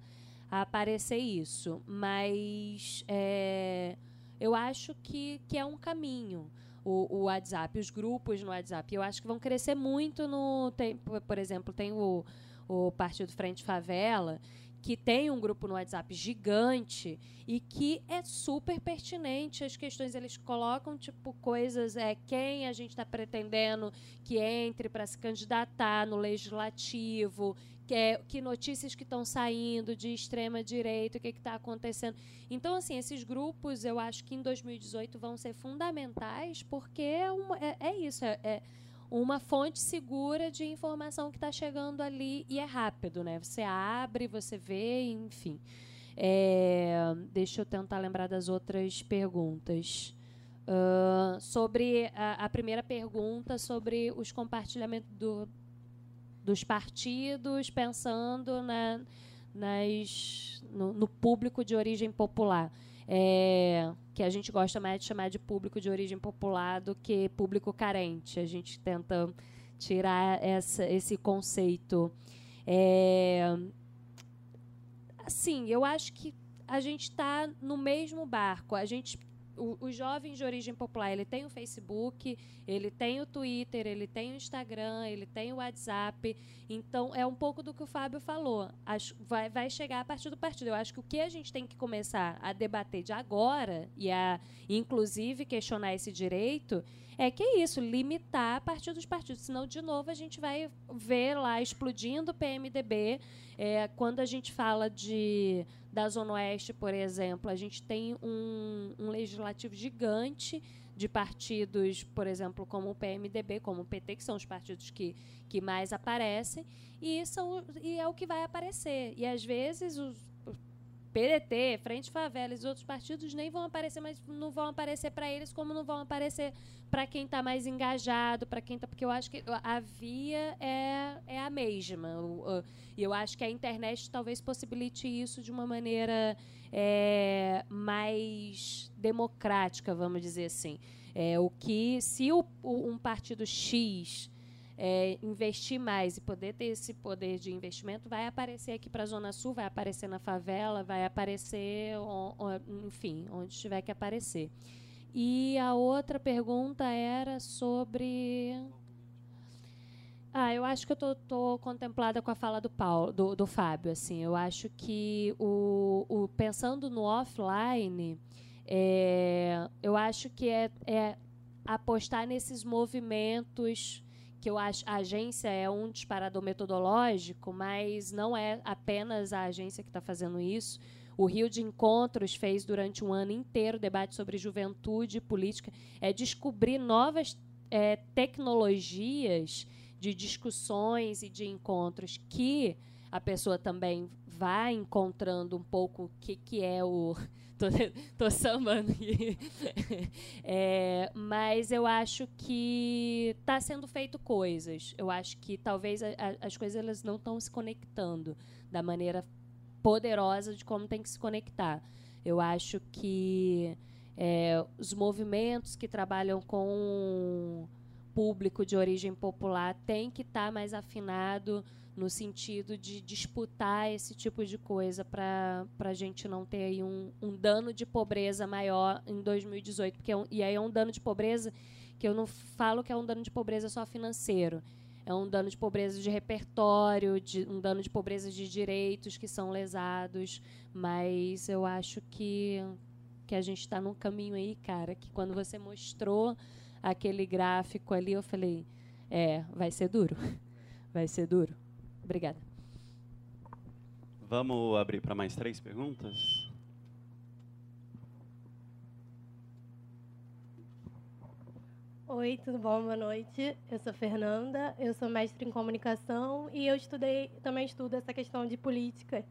a, aparecer isso. Mas é, eu acho que, que é um caminho. O, o, WhatsApp, os grupos no WhatsApp, eu acho que vão crescer muito no. Tem, por exemplo, tem o, o Partido Frente Favela, que tem um grupo no WhatsApp gigante e que é super pertinente. As questões eles colocam tipo coisas é quem a gente está pretendendo que entre para se candidatar no legislativo que, é, que notícias que estão saindo de extrema direita o que está acontecendo. Então assim esses grupos eu acho que em 2018 vão ser fundamentais porque é, uma, é, é isso é, é uma fonte segura de informação que está chegando ali e é rápido, né? Você abre, você vê, enfim. É, deixa eu tentar lembrar das outras perguntas. Uh, sobre a, a, primeira pergunta sobre os compartilhamentos do, dos partidos, pensando na, nas, no, no público de origem popular é, que a gente gosta mais de chamar de público de origem popular do que público carente. A gente tenta tirar essa, esse conceito. É, assim, eu acho que a gente está no mesmo barco. A gente o, jovens de origem popular, ele tem o Facebook, ele tem o Twitter, ele tem o Instagram, ele tem o WhatsApp. Então, é um pouco do que o Fábio falou. Acho, vai, vai chegar a partir do partido. Eu acho que o que a gente tem que começar a debater de agora, e a, inclusive, questionar esse direito, é que é isso, limitar a partir dos partidos. Senão, de novo, a gente vai ver lá explodindo o PMDB. É, quando a gente fala de da Zona Oeste, por exemplo, a gente tem um, um legislativo gigante de partidos, por exemplo, como o PMDB, como o PT, que são os partidos que, que mais aparecem, e, são, e é o que vai aparecer. E às vezes os, PDT, Frente Favela e outros partidos nem vão aparecer, mas não vão aparecer para eles como não vão aparecer para quem está mais engajado, para quem está. Porque eu acho que a via é, é a mesma. E eu acho que a internet talvez possibilite isso de uma maneira é, mais democrática, vamos dizer assim. É, o que, se o, um partido X é, investir mais e poder ter esse poder de investimento, vai aparecer aqui para a Zona Sul, vai aparecer na favela, vai aparecer, enfim, onde tiver que aparecer. E a outra pergunta era sobre. Ah, eu acho que eu tô, tô, contemplada com a fala do Paulo, do, do Fábio. Assim, eu acho que o, o pensando no offline, é, eu acho que é, é apostar nesses movimentos que eu acho a agência é um disparador metodológico, mas não é apenas a agência que está fazendo isso. O Rio de Encontros fez durante um ano inteiro debate sobre juventude e política, é descobrir novas é, tecnologias de discussões e de encontros que a pessoa também vai encontrando um pouco o que, que é o tô, tô sambando aqui. É, mas eu acho que está sendo feito coisas. Eu acho que talvez a, a, as coisas elas não estão se conectando da maneira poderosa de como tem que se conectar. Eu acho que é, os movimentos que trabalham com público de origem popular têm que estar tá mais afinado no sentido de disputar esse tipo de coisa para a gente não ter aí um, um, dano de pobreza maior em 2018. Porque é um, e aí é um dano de pobreza que eu não falo que é um dano de pobreza só financeiro. É um dano de pobreza de repertório, de, um dano de pobreza de direitos que são lesados. Mas eu acho que, que a gente está num caminho aí, cara, que quando você mostrou aquele gráfico ali, eu falei, é, vai ser duro. Vai ser duro. Obrigada. Vamos abrir para mais três perguntas? Oi, tudo bom? Boa noite. Eu sou Fernanda, eu sou mestre em comunicação e eu estudei, também estudo essa questão de política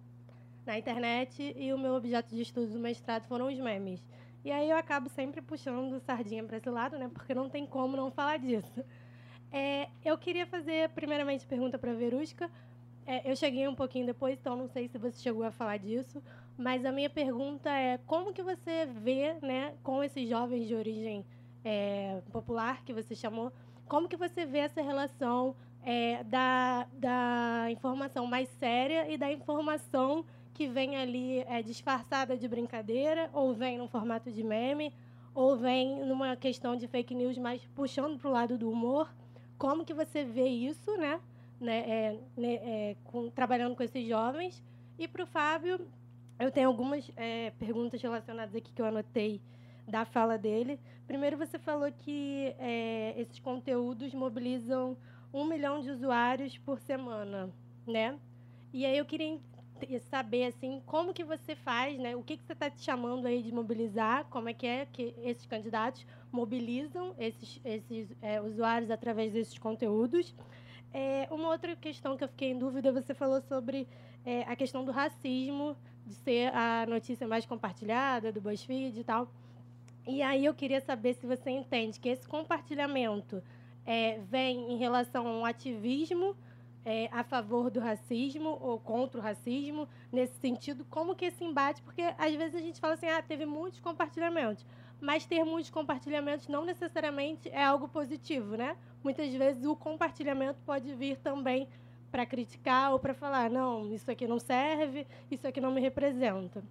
na internet e o meu objeto de estudo do mestrado foram os memes. E aí eu acabo sempre puxando sardinha para esse lado, né? Porque não tem como não falar disso. É, eu queria fazer, primeiramente, pergunta para a Verusca. É, eu cheguei um pouquinho depois, então não sei se você chegou a falar disso, mas a minha pergunta é como que você vê, né, com esses jovens de origem é, popular que você chamou, como que você vê essa relação é, da, da informação mais séria e da informação que vem ali é, disfarçada de brincadeira, ou vem no formato de meme, ou vem numa questão de fake news, mas puxando para o lado do humor. Como que você vê isso, né? Né, é, né é, com, trabalhando com esses jovens? E para o Fábio, eu tenho algumas é, perguntas relacionadas aqui que eu anotei da fala dele. Primeiro, você falou que é, esses conteúdos mobilizam um milhão de usuários por semana, né? E aí eu queria saber assim como que você faz, né? O que que você está te chamando aí de mobilizar? Como é que é que esses candidatos mobilizam esses esses é, usuários através desses conteúdos? É, uma outra questão que eu fiquei em dúvida, você falou sobre é, a questão do racismo, de ser a notícia mais compartilhada do BuzzFeed e tal. E aí eu queria saber se você entende que esse compartilhamento é, vem em relação a um ativismo é, a favor do racismo ou contra o racismo, nesse sentido, como que esse embate, porque às vezes a gente fala assim, ah, teve muitos compartilhamentos, mas ter muitos compartilhamentos não necessariamente é algo positivo, né? Muitas vezes o compartilhamento pode vir também para criticar ou para falar, não, isso aqui não serve, isso aqui não me representa.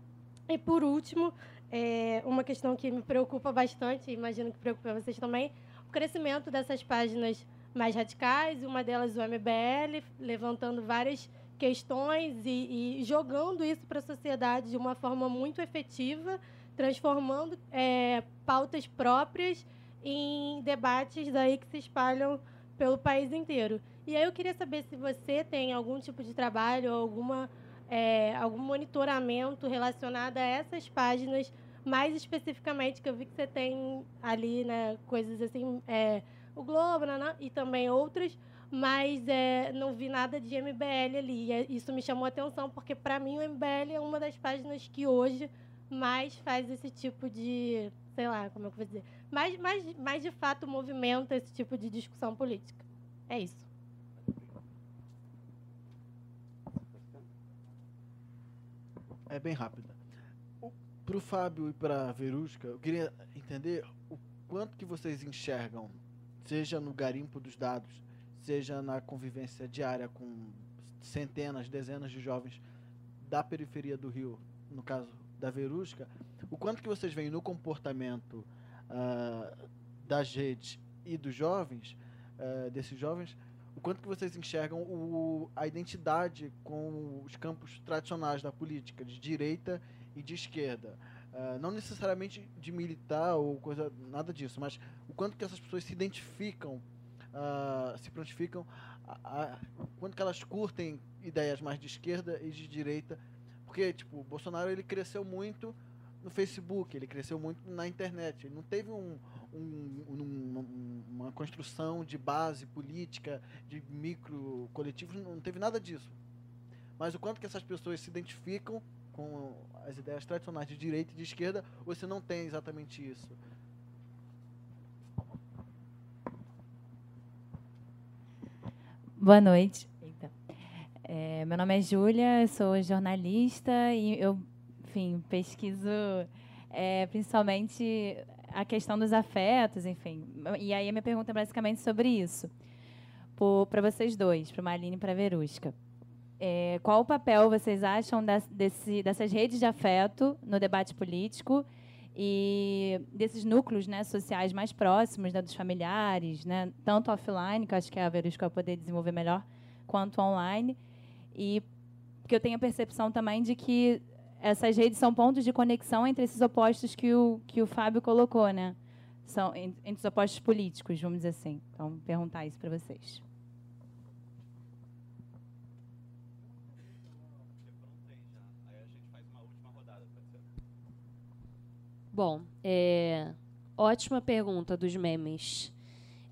E por último, é, uma questão que me preocupa bastante, imagino que preocupa vocês também, o crescimento dessas páginas mais radicais, uma delas o MBL, levantando várias questões e, e jogando isso para a sociedade de uma forma muito efetiva, transformando é, pautas próprias em debates daí que se espalham pelo país inteiro. E aí eu queria saber se você tem algum tipo de trabalho, alguma é, algum monitoramento relacionado a essas páginas, mais especificamente, que eu vi que você tem ali né, coisas assim, é, o Globo né, né, e também outras, mas é, não vi nada de MBL ali. E é, isso me chamou a atenção, porque para mim o MBL é uma das páginas que hoje mais faz esse tipo de, sei lá, como é que eu vou dizer, mais, mais, mais de fato movimenta esse tipo de discussão política. É isso. É bem rápida. Para o Fábio e para a Verusca, eu queria entender o quanto que vocês enxergam, seja no garimpo dos dados, seja na convivência diária com centenas, dezenas de jovens da periferia do Rio, no caso da Verusca, o quanto que vocês veem no comportamento uh, das redes e dos jovens, uh, desses jovens, o quanto que vocês enxergam o, a identidade com os campos tradicionais da política, de direita e de esquerda. Uh, não necessariamente de militar ou coisa, nada disso, mas o quanto que essas pessoas se identificam, uh, se prontificam, a, a, quanto que elas curtem ideias mais de esquerda e de direita, porque tipo, o Bolsonaro ele cresceu muito no Facebook, ele cresceu muito na internet, ele não teve um, um, um, uma construção de base política, de micro coletivos, não teve nada disso. Mas o quanto que essas pessoas se identificam com as ideias tradicionais de direita e de esquerda, você não tem exatamente isso. Boa noite. É, meu nome é Júlia, sou jornalista e eu, enfim, pesquiso é, principalmente a questão dos afetos, enfim. E aí a minha pergunta é basicamente sobre isso. Para vocês dois, para Marlene e para Verusca. É, qual o papel vocês acham desse, dessas redes de afeto no debate político e desses núcleos né, sociais mais próximos né, dos familiares, né, tanto offline, que acho que a Verusca vai poder desenvolver melhor, quanto online. E porque eu tenho a percepção também de que essas redes são pontos de conexão entre esses opostos que o, que o Fábio colocou, né? São, entre os opostos políticos, vamos dizer assim. Então, perguntar isso para vocês. Bom, é, ótima pergunta dos memes.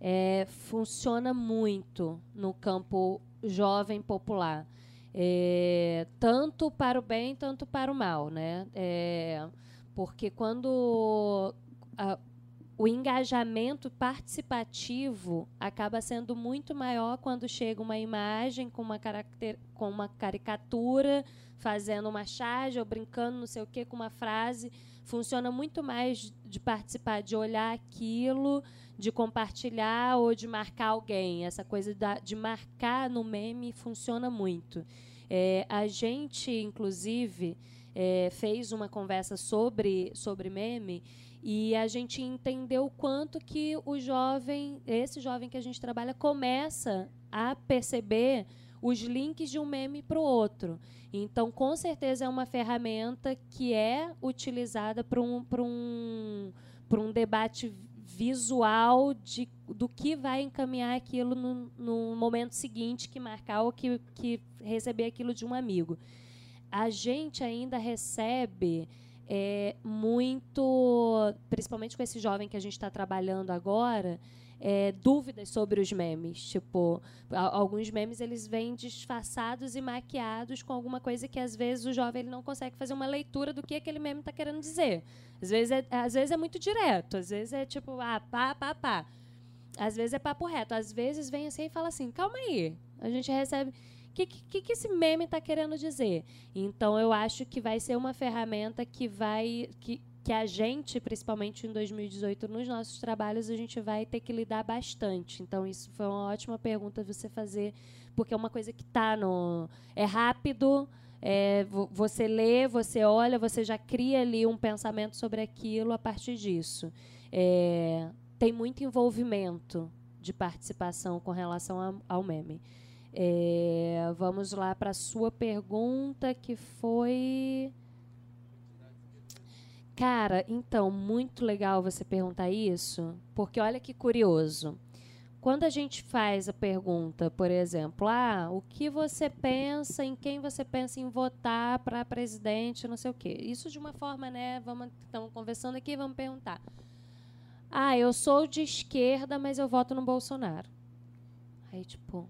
É, funciona muito no campo jovem popular. É, tanto para o bem, tanto para o mal, né? É, porque quando a, o engajamento participativo acaba sendo muito maior quando chega uma imagem com uma, caracter, com uma caricatura, fazendo uma charge ou brincando, não sei o quê, com uma frase. Funciona muito mais de participar, de olhar aquilo, de compartilhar ou de marcar alguém. Essa coisa da, de marcar no meme funciona muito. É, a gente, inclusive, é, fez uma conversa sobre, sobre meme e a gente entendeu o quanto que o jovem, esse jovem que a gente trabalha, começa a perceber os links de um meme para o outro. Então, com certeza, é uma ferramenta que é utilizada para um, um, um debate visual de, do que vai encaminhar aquilo no, no momento seguinte que marcar ou que, que receber aquilo de um amigo. A gente ainda recebe é, muito, principalmente com esse jovem que a gente está trabalhando agora, é, dúvidas sobre os memes. Tipo, alguns memes eles vêm disfarçados e maquiados com alguma coisa que às vezes o jovem ele não consegue fazer uma leitura do que aquele meme está querendo dizer. Às vezes, é, às vezes é muito direto, às vezes é tipo, ah, pá, pá, pá. Às vezes é papo reto, às vezes vem assim e fala assim, calma aí. A gente recebe que, que, que esse meme está querendo dizer? Então, eu acho que vai ser uma ferramenta que vai. Que, que a gente, principalmente em 2018, nos nossos trabalhos, a gente vai ter que lidar bastante. Então, isso foi uma ótima pergunta você fazer, porque é uma coisa que está no. É rápido, é, você lê, você olha, você já cria ali um pensamento sobre aquilo a partir disso. É, tem muito envolvimento de participação com relação ao meme. É, vamos lá para a sua pergunta, que foi. Cara, então, muito legal você perguntar isso, porque olha que curioso. Quando a gente faz a pergunta, por exemplo, ah, o que você pensa, em quem você pensa em votar para presidente, não sei o quê. Isso de uma forma, né? Vamos, estamos conversando aqui, vamos perguntar. Ah, eu sou de esquerda, mas eu voto no Bolsonaro. Aí, tipo,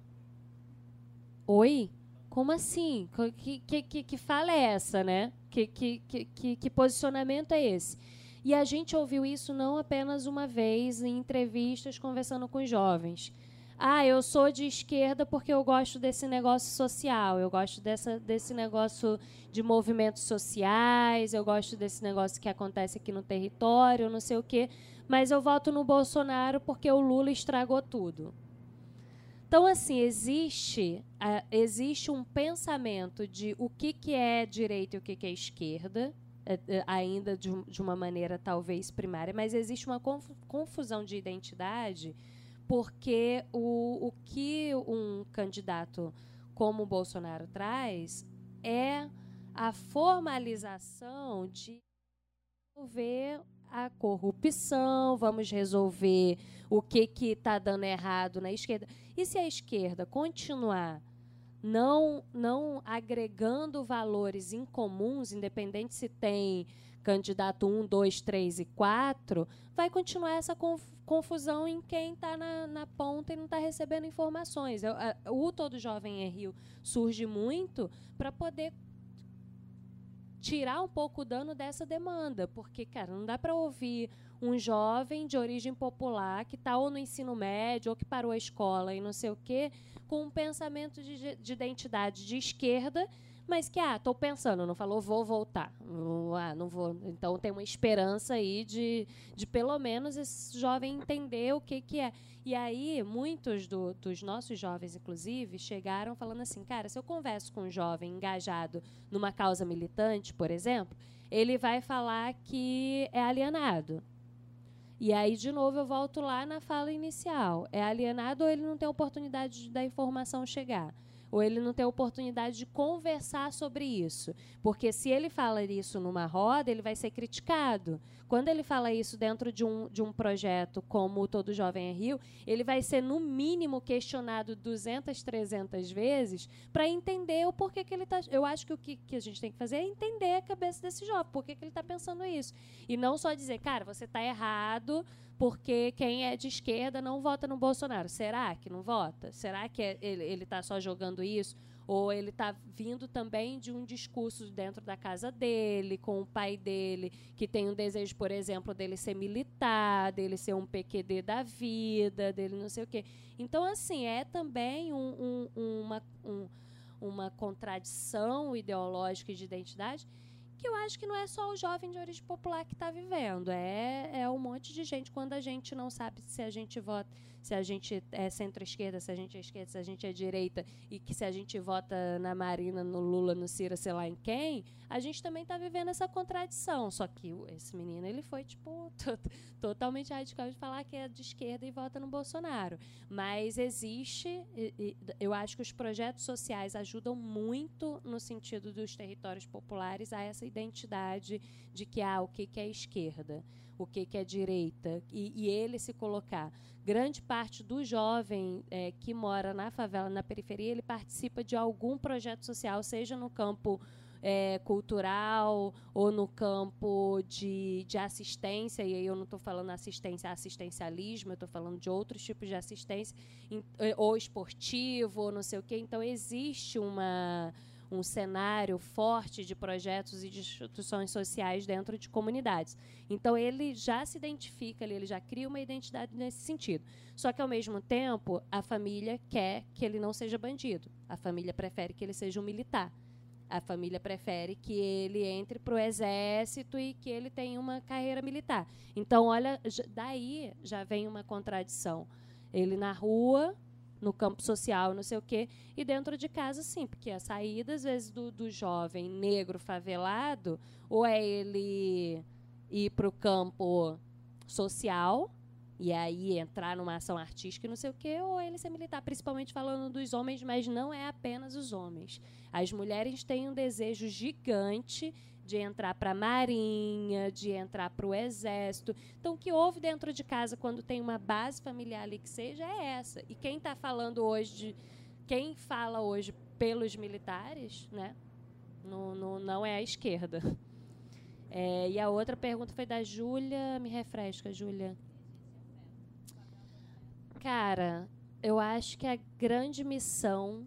Oi? Como assim? Que, que, que, que fala é essa, né? Que, que, que, que posicionamento é esse? E a gente ouviu isso não apenas uma vez em entrevistas conversando com jovens. Ah, eu sou de esquerda porque eu gosto desse negócio social, eu gosto dessa, desse negócio de movimentos sociais, eu gosto desse negócio que acontece aqui no território, não sei o quê, mas eu voto no Bolsonaro porque o Lula estragou tudo. Então, assim, existe, uh, existe um pensamento de o que, que é direita e o que, que é esquerda, uh, uh, ainda de, de, uma maneira talvez primária, mas existe uma conf confusão de identidade, porque o, o que um candidato como o Bolsonaro traz é a formalização de ver a corrupção, vamos resolver o que está dando errado na esquerda. E se a esquerda continuar não, não agregando valores incomuns, independente se tem candidato 1, 2, 3 e 4, vai continuar essa confusão em quem está na, na, ponta e não está recebendo informações. O Todo Jovem é Rio surge muito para poder tirar um pouco o dano dessa demanda, porque, cara, não dá para ouvir um jovem de origem popular que está ou no ensino médio ou que parou a escola e não sei o quê, com um pensamento de, de identidade de esquerda mas que, ah, estou pensando, não falou vou voltar. Ah, não vou. Então tem uma esperança aí de, de pelo menos esse jovem entender o que, que é. E aí, muitos do, dos nossos jovens, inclusive, chegaram falando assim, cara, se eu converso com um jovem engajado numa causa militante, por exemplo, ele vai falar que é alienado. E aí, de novo, eu volto lá na fala inicial. É alienado ou ele não tem oportunidade de da informação chegar? ou ele não tem oportunidade de conversar sobre isso. Porque se ele fala isso numa roda, ele vai ser criticado. Quando ele fala isso dentro de um, de um projeto como Todo Jovem é Rio, ele vai ser, no mínimo, questionado 200, 300 vezes para entender o porquê que ele está. Eu acho que o que, que, a gente tem que fazer é entender a cabeça desse jovem, por que ele está pensando isso. E não só dizer, cara, você está errado porque quem é de esquerda não vota no Bolsonaro. Será que não vota? Será que é, ele está só jogando isso? Ou ele está vindo também de um discurso dentro da casa dele, com o pai dele, que tem um desejo, por exemplo, dele ser militar, dele ser um PQD da vida, dele não sei o quê. Então, assim, é também um, um, uma, um, uma contradição ideológica e de identidade que eu acho que não é só o jovem de origem popular que está vivendo, é, é um monte de gente. Quando a gente não sabe se a gente vota se a gente é centro-esquerda, se a gente é esquerda, se a gente é direita, e que se a gente vota na Marina, no Lula, no Ciro, sei lá em quem, a gente também está vivendo essa contradição. Só que esse menino ele foi tipo totalmente radical de falar que é de esquerda e vota no Bolsonaro. Mas existe, eu acho que os projetos sociais ajudam muito no sentido dos territórios populares a essa identidade de que ah, o que, que é esquerda o que, que é direita, e, e, ele se colocar. Grande parte do jovem é, que mora na favela, na periferia, ele participa de algum projeto social, seja no campo é, cultural ou no campo de, de assistência, e aí eu não estou falando assistência assistencialismo, eu estou falando de outros tipos de assistência, ou esportivo, ou não sei o quê. Então, existe uma um cenário forte de projetos e de instituições sociais dentro de comunidades. Então, ele já se identifica, ele já cria uma identidade nesse sentido. Só que, ao mesmo tempo, a família quer que ele não seja bandido. A família prefere que ele seja um militar. A família prefere que ele entre para o exército e que ele tenha uma carreira militar. Então, olha, daí já vem uma contradição. Ele na rua no campo social, não sei o quê, e dentro de casa, sim, porque a saída, às vezes, do, do jovem negro favelado, ou é ele ir para o campo social, e aí entrar numa ação artística e não sei o quê, ou ele ser militar, principalmente falando dos homens, mas não é apenas os homens. As mulheres têm um desejo gigante de entrar para a marinha, de entrar para o exército. Então, o que houve dentro de casa quando tem uma base familiar ali que seja é essa. E quem está falando hoje, de, quem fala hoje pelos militares, né, no, no, não é a esquerda. É, e a outra pergunta foi da Júlia. Me refresca, Júlia. Cara, eu acho que a grande missão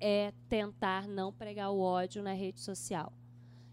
é tentar não pregar o ódio na rede social.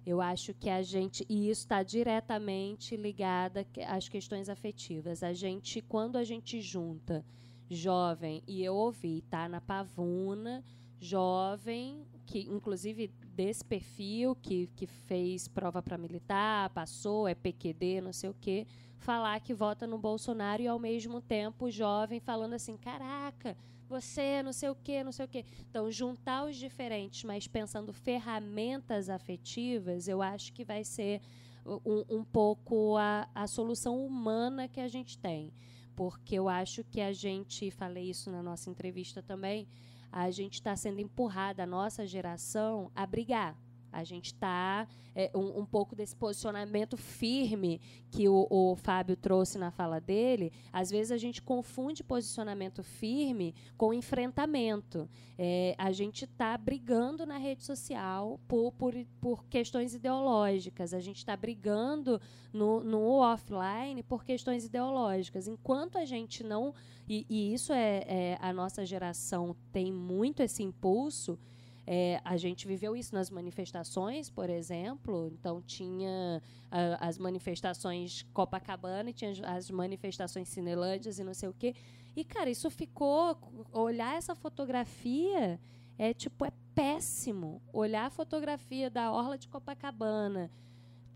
Eu acho que a gente, e isso está diretamente ligada às questões afetivas. A gente, quando a gente junta jovem, e eu ouvi, tá na Pavuna, jovem, que inclusive desse perfil, que, que fez prova para militar, passou, é PQD, não sei o quê, falar que vota no Bolsonaro e ao mesmo tempo jovem falando assim: caraca você, não sei o quê, não sei o quê. Então, juntar os diferentes, mas pensando ferramentas afetivas, eu acho que vai ser um, um pouco a, a solução humana que a gente tem. Porque eu acho que a gente, falei isso na nossa entrevista também, a gente está sendo empurrada, a nossa geração, a brigar a gente está é, um, um, pouco desse posicionamento firme que o, o, Fábio trouxe na fala dele. Às vezes a gente confunde posicionamento firme com enfrentamento. É, a gente está brigando na rede social por, por, por questões ideológicas. A gente está brigando no, no offline por questões ideológicas. Enquanto a gente não e, e isso é, é a nossa geração tem muito esse impulso é, a gente viveu isso nas manifestações, por exemplo. Então, tinha a, as manifestações Copacabana tinha as manifestações Cinelândias e não sei o quê. E, cara, isso ficou. Olhar essa fotografia é tipo, é péssimo. Olhar a fotografia da Orla de Copacabana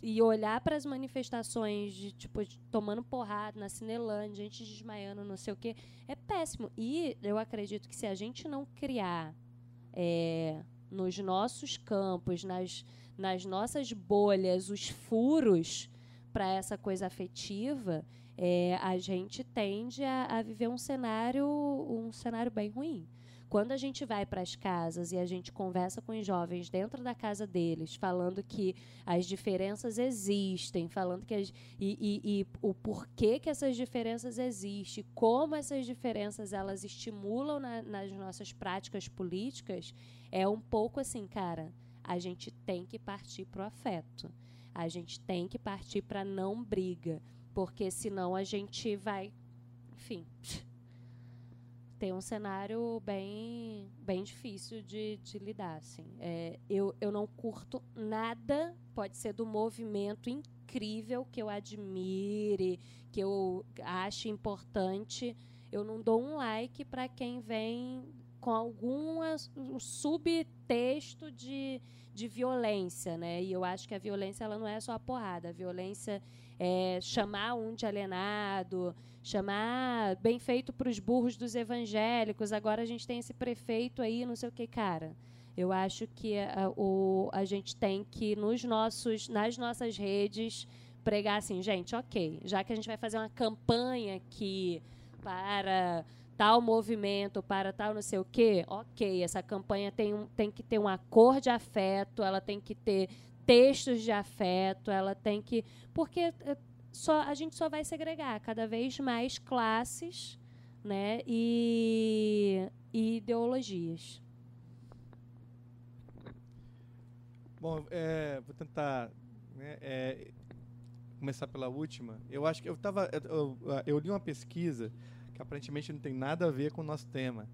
e olhar para as manifestações de tipo de, tomando porrada na Cinelândia, gente desmaiando, não sei o quê, é péssimo. E eu acredito que se a gente não criar é, nos nossos campos, nas, nas nossas bolhas, os furos para essa coisa afetiva, é, a gente tende a, a, viver um cenário, um cenário bem ruim. Quando a gente vai para as casas e a gente conversa com os jovens dentro da casa deles, falando que as diferenças existem, falando que as, e, e, e o porquê que essas diferenças existem, como essas diferenças elas estimulam na, nas nossas práticas políticas, é um pouco assim, cara, a gente tem que partir para o afeto. A gente tem que partir para não briga, porque senão a gente vai, enfim, tem um cenário bem, bem difícil de, de lidar. Assim. É, eu, eu não curto nada, pode ser do movimento incrível que eu admire, que eu ache importante. Eu não dou um like para quem vem com algum um subtexto de, de violência, né? E eu acho que a violência ela não é só a porrada, a violência é chamar um de alienado, chamar bem feito para os burros dos evangélicos. Agora a gente tem esse prefeito aí, não sei o que, cara. Eu acho que a, o, a gente tem que nos nossos, nas nossas redes pregar assim, gente, ok, já que a gente vai fazer uma campanha aqui para tal movimento, para tal não sei o quê, ok, essa campanha tem, um, tem que ter uma cor de afeto, ela tem que ter textos de afeto, ela tem que. Porque eh, só, a gente só vai segregar cada vez mais classes né, e, e ideologias. Bom, é, vou tentar né, é, começar pela última. Eu acho que eu estava. Eu, eu, li uma pesquisa que aparentemente não tem nada a ver com o nosso tema,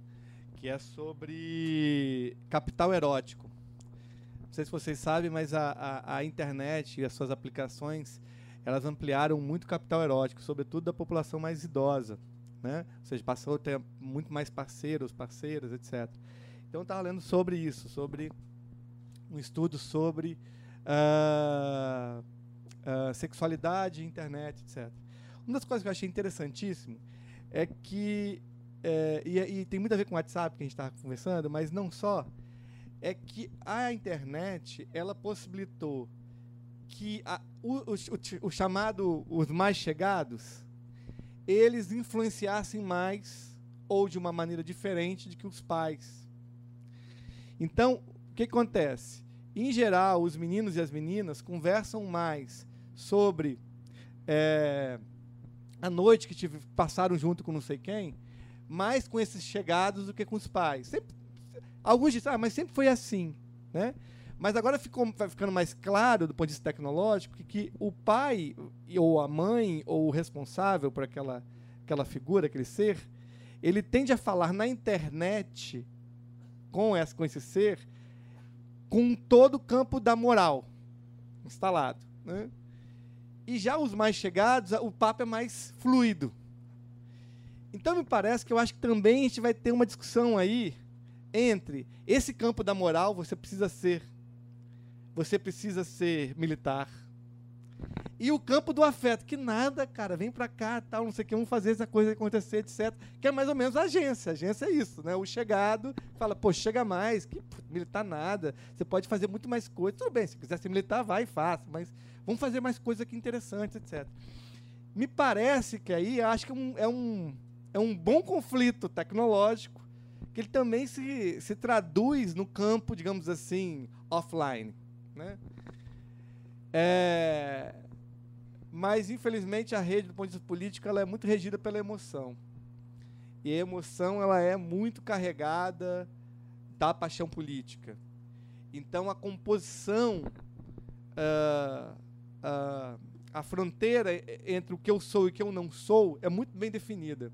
que é sobre capital erótico sei se vocês sabem, mas a, a, a, internet e as suas aplicações elas ampliaram muito o capital erótico, sobretudo da população mais idosa. Né? Ou seja, passou a ter muito mais parceiros, parceiras, etc. Então, estava lendo sobre isso, sobre um estudo sobre uh, uh, sexualidade, internet, etc. Uma das coisas que eu achei interessantíssimo é que, é, e, e, tem muito a ver com o WhatsApp que a gente estava conversando, mas não só, é que a internet ela possibilitou que a, o, o, o, chamado os mais chegados eles influenciassem mais ou de uma maneira diferente de que os pais. Então, o que acontece? Em geral, os meninos e as meninas conversam mais sobre é, a noite que tive, passaram junto com não sei quem, mais com esses chegados do que com os pais. Sempre Alguns dizem, ah, mas sempre foi assim. Né? Mas agora ficou, vai ficando mais claro, do ponto de vista tecnológico, que, que o pai, ou a mãe, ou o responsável por aquela, aquela figura, aquele ser, ele tende a falar na internet com, essa, com esse ser com todo o campo da moral instalado. Né? E já os mais chegados, o papo é mais fluido. Então me parece que eu acho que também a gente vai ter uma discussão aí entre esse campo da moral, você precisa ser você precisa ser militar. E o campo do afeto, que nada, cara, vem para cá, tal, não sei o que, vamos fazer essa coisa acontecer, etc. Que é mais ou menos a agência. A agência é isso, né? O chegado fala, pô, chega mais, que militar nada, você pode fazer muito mais coisa. Tudo bem, se quiser ser militar, vai e faça, mas vamos fazer mais coisas aqui interessantes, etc. Me parece que aí, acho que é um, é um, é um bom conflito tecnológico que ele também se, se traduz no campo, digamos assim, offline. Né? É, mas, infelizmente, a rede, do ponto de vista político, ela é muito regida pela emoção. E a emoção ela é muito carregada da paixão política. Então, a composição, uh, uh, a fronteira entre o que eu sou e o que eu não sou é muito bem definida,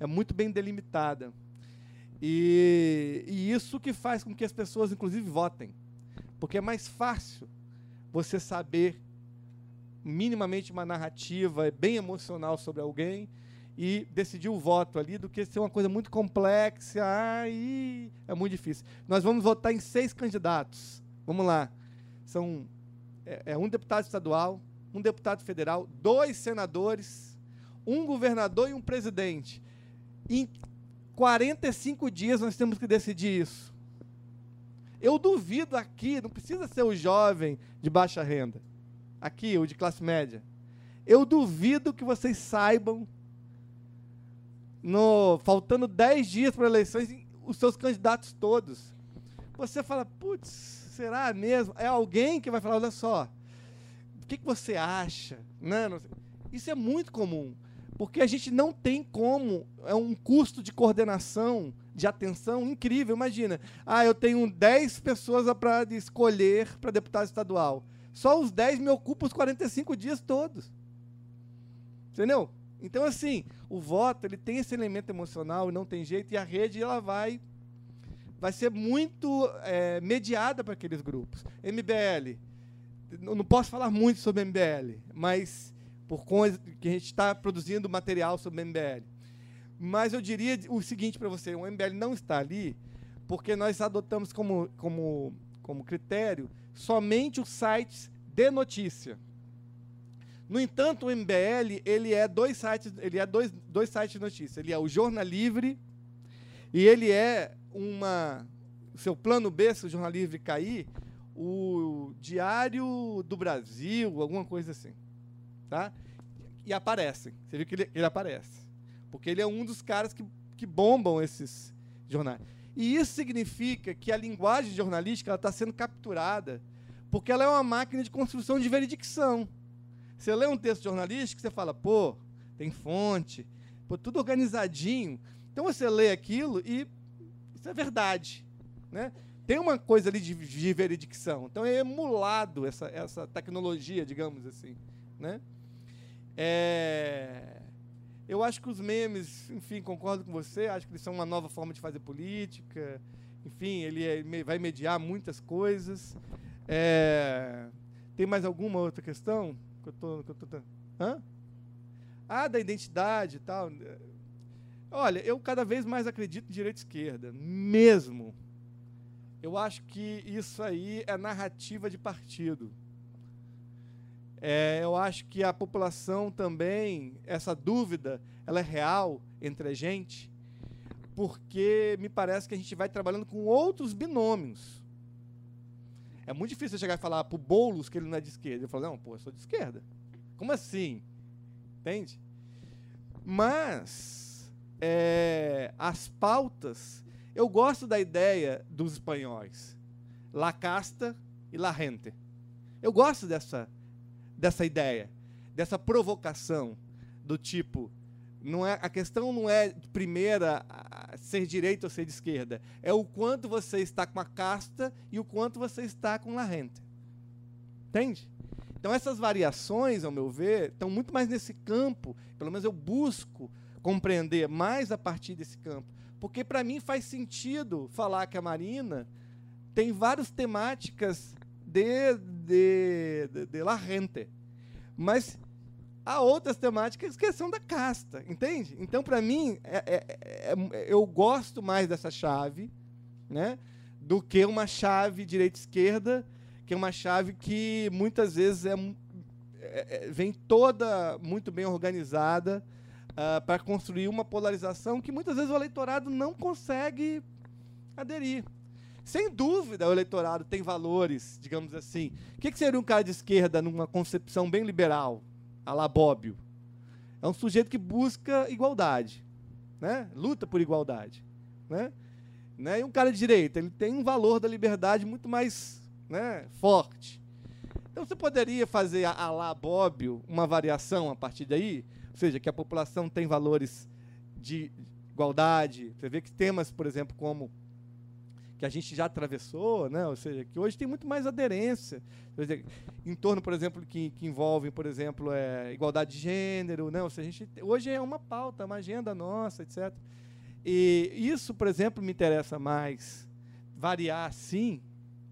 é muito bem delimitada. E, e isso que faz com que as pessoas, inclusive, votem. Porque é mais fácil você saber minimamente uma narrativa bem emocional sobre alguém e decidir o voto ali do que ser uma coisa muito complexa. Aí é muito difícil. Nós vamos votar em seis candidatos. Vamos lá. São é, é um deputado estadual, um deputado federal, dois senadores, um governador e um presidente. Em 45 dias nós temos que decidir isso. Eu duvido aqui, não precisa ser o jovem de baixa renda, aqui, o de classe média. Eu duvido que vocês saibam, no, faltando 10 dias para eleições, os seus candidatos todos. Você fala, putz, será mesmo? É alguém que vai falar, olha só, o que, que você acha? Né? Isso é muito comum, porque a gente não tem como, é um custo de coordenação, de atenção incrível. Imagina, ah, eu tenho 10 pessoas para escolher para deputado estadual. Só os 10 me ocupam os 45 dias todos. Entendeu? Então, assim, o voto ele tem esse elemento emocional e não tem jeito, e a rede ela vai, vai ser muito é, mediada para aqueles grupos. MBL, não posso falar muito sobre MBL, mas por conta que a gente está produzindo material sobre MBL. Mas eu diria o seguinte para você: o MBL não está ali porque nós adotamos como, como, como critério somente os sites de notícia. No entanto, o MBL ele é dois sites, ele é dois, dois sites de notícia. Ele é o Jornal Livre e ele é uma seu plano B, se o Jornal Livre cair, o Diário do Brasil, alguma coisa assim, tá? E aparecem. Você viu que ele, ele aparece, porque ele é um dos caras que, que bombam esses jornais. E isso significa que a linguagem jornalística está sendo capturada, porque ela é uma máquina de construção de veredicção. Você lê um texto jornalístico, você fala, pô, tem fonte, pô, tudo organizadinho. Então você lê aquilo e isso é verdade. Né? Tem uma coisa ali de, de. Então é emulado essa, essa tecnologia, digamos assim. Né? É, eu acho que os memes, enfim, concordo com você, acho que eles são uma nova forma de fazer política. Enfim, ele é, vai mediar muitas coisas. É, tem mais alguma outra questão? que eu tô, que eu tô, hã? Ah, da identidade e tal. Olha, eu cada vez mais acredito em direita e esquerda, mesmo. Eu acho que isso aí é narrativa de partido. É, eu acho que a população também, essa dúvida, ela é real entre a gente, porque me parece que a gente vai trabalhando com outros binômios. É muito difícil chegar e falar pro Boulos que ele não é de esquerda. Eu falo, não, pô, eu sou de esquerda. Como assim? Entende? Mas é, as pautas, eu gosto da ideia dos espanhóis. La casta e la gente. Eu gosto dessa, dessa ideia, dessa provocação do tipo, não é, a questão não é, primeira, ser direita ou ser de esquerda. É o quanto você está com a casta e o quanto você está com a renta. Entende? Então, essas variações, ao meu ver, estão muito mais nesse campo. Pelo menos eu busco compreender mais a partir desse campo. Porque, para mim, faz sentido falar que a Marina tem várias temáticas de, de, de, de la gente. Mas há outras temáticas que são da casta, entende? Então, para mim, é, é, é, eu gosto mais dessa chave, né, do que uma chave direita-esquerda, que é uma chave que muitas vezes é, é, é vem toda muito bem organizada uh, para construir uma polarização que muitas vezes o eleitorado não consegue aderir. Sem dúvida, o eleitorado tem valores, digamos assim. O que, que seria um cara de esquerda numa concepção bem liberal? Alabóbio. É um sujeito que busca igualdade, né? luta por igualdade. Né? Né? E um cara de direita, ele tem um valor da liberdade muito mais né, forte. Então você poderia fazer a Alabóbio uma variação a partir daí? Ou seja, que a população tem valores de igualdade. Você vê que temas, por exemplo, como que a gente já atravessou, né? ou seja, que hoje tem muito mais aderência, em torno, por exemplo, que, que envolve, por exemplo, é, igualdade de gênero, né? ou seja, a gente, hoje é uma pauta, uma agenda nossa, etc. E isso, por exemplo, me interessa mais variar assim,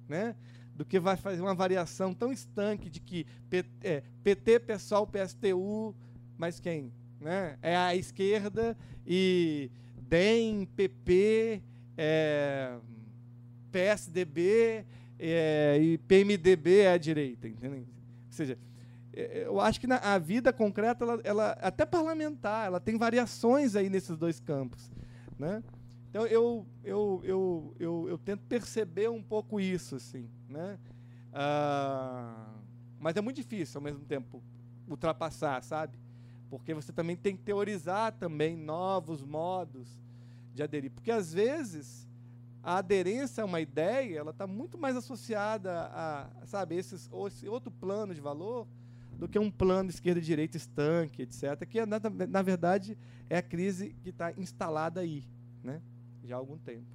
né? do que vai fazer uma variação tão estanque de que PT, é, PT PSTU, mas quem? Né? É a esquerda e DEM, PP, é, PSDB é, e PMDB é a direita, entendeu? Ou seja, é, eu acho que na, a vida concreta, ela, ela, até parlamentar, ela tem variações aí nesses dois campos, né? Então eu, eu, eu, eu, eu tento perceber um pouco isso, assim, né? Ah, mas é muito difícil, ao mesmo tempo, ultrapassar, sabe? Porque você também tem que teorizar também novos modos de aderir. Porque, às vezes, a aderência a uma ideia ela está muito mais associada a, sabe, esses, ou esse outro plano de valor do que um plano esquerda e direita estanque, etc., que, na, na verdade, é a crise que está instalada aí, né? já há algum tempo.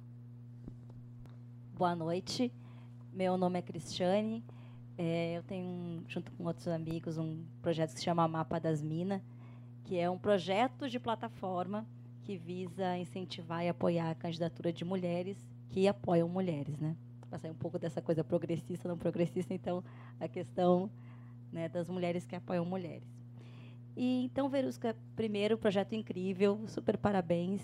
Boa noite. Meu nome é Cristiane. É, eu tenho, junto com outros amigos, um projeto que se chama Mapa das Minas, que é um projeto de plataforma que visa incentivar e apoiar a candidatura de mulheres que apoiam mulheres, né? Para sair um pouco dessa coisa progressista, não progressista, então a questão né, das mulheres que apoiam mulheres. E então, Verusca, primeiro, projeto incrível, super parabéns.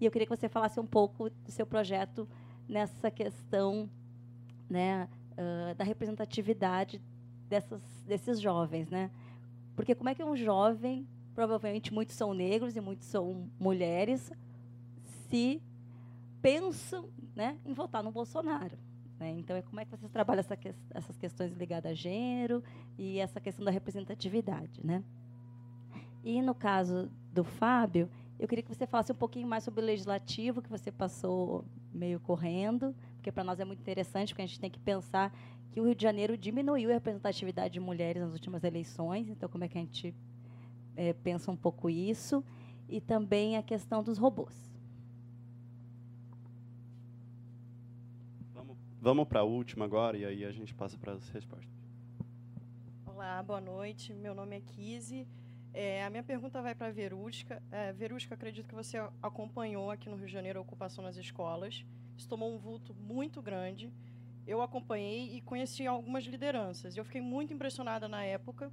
E eu queria que você falasse um pouco do seu projeto nessa questão né, uh, da representatividade dessas, desses jovens, né? Porque como é que um jovem, provavelmente muitos são negros e muitos são mulheres, se pensam né, em votar no Bolsonaro? Né? Então, é como é que vocês trabalham essa que, essas questões ligadas a gênero e essa questão da representatividade, né? E no caso do Fábio, eu queria que você falasse um pouquinho mais sobre o legislativo que você passou meio correndo, porque para nós é muito interessante, porque a gente tem que pensar que o Rio de Janeiro diminuiu a representatividade de mulheres nas últimas eleições, então como é que a gente é, pensa um pouco isso, e também a questão dos robôs. Vamos, para a última agora, e aí a gente passa para as respostas. Olá, boa noite. Meu nome é Kise. É, a minha pergunta vai para a Verusca. É, Verusca, acredito que você acompanhou aqui no Rio de Janeiro a ocupação nas escolas. Isso tomou um vulto muito grande. Eu acompanhei e conheci algumas lideranças. Eu fiquei muito impressionada na época,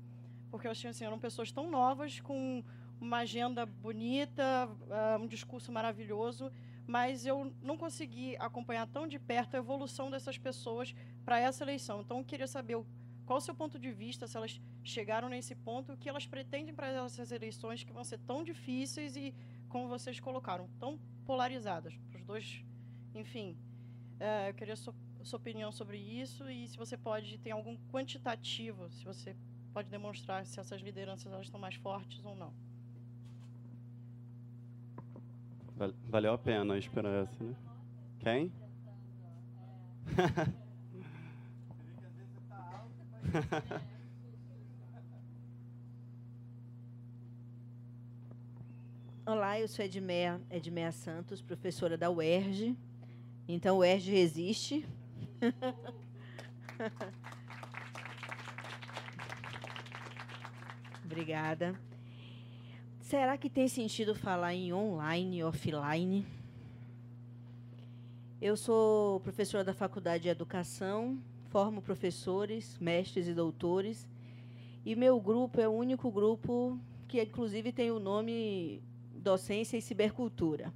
porque eu achei assim, eram pessoas tão novas, com uma agenda bonita, uh, um discurso maravilhoso, mas eu não consegui acompanhar tão de perto a evolução dessas pessoas para essa eleição. Então, eu queria saber qual o seu ponto de vista, se elas chegaram nesse ponto, o que elas pretendem para essas eleições que vão ser tão difíceis e, como vocês colocaram, tão polarizadas? Para os dois, enfim. É, eu queria sua, sua opinião sobre isso e se você pode, tem algum quantitativo, se você pode demonstrar se essas lideranças elas estão mais fortes ou não. Valeu a pena a esperança, né? Quem? Olá, eu sou Edmeia, Edmeia Santos, professora da UERJ. Então, UERJ resiste. Obrigada. Será que tem sentido falar em online e offline? Eu sou professora da Faculdade de Educação formo professores, mestres e doutores. E meu grupo é o único grupo que, inclusive, tem o nome Docência e Cibercultura.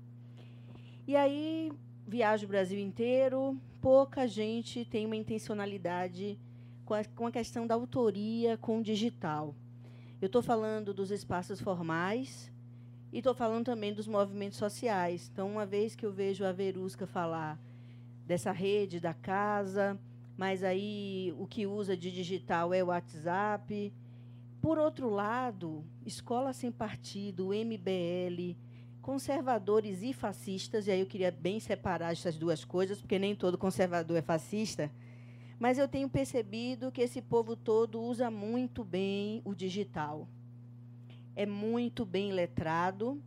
E aí, viajo o Brasil inteiro, pouca gente tem uma intencionalidade com a, com a questão da autoria com o digital. Eu estou falando dos espaços formais e estou falando também dos movimentos sociais. Então, uma vez que eu vejo a Verusca falar dessa rede da casa, mas aí o que usa de digital é o WhatsApp. Por outro lado, Escola Sem Partido, MBL, conservadores e fascistas, e aí eu queria bem separar essas duas coisas, porque nem todo conservador é fascista, mas eu tenho percebido que esse povo todo usa muito bem o digital. É muito bem letrado,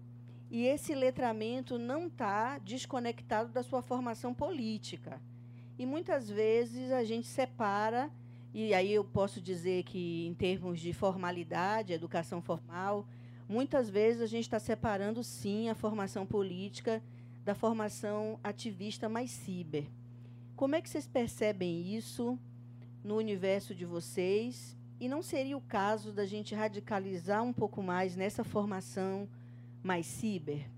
e esse letramento não está desconectado da sua formação política. E muitas vezes a gente separa, e aí eu posso dizer que, em termos de formalidade, educação formal, muitas vezes a gente está separando, sim, a formação política da formação ativista mais ciber. Como é que vocês percebem isso no universo de vocês? E não seria o caso da gente radicalizar um pouco mais nessa formação mais ciber?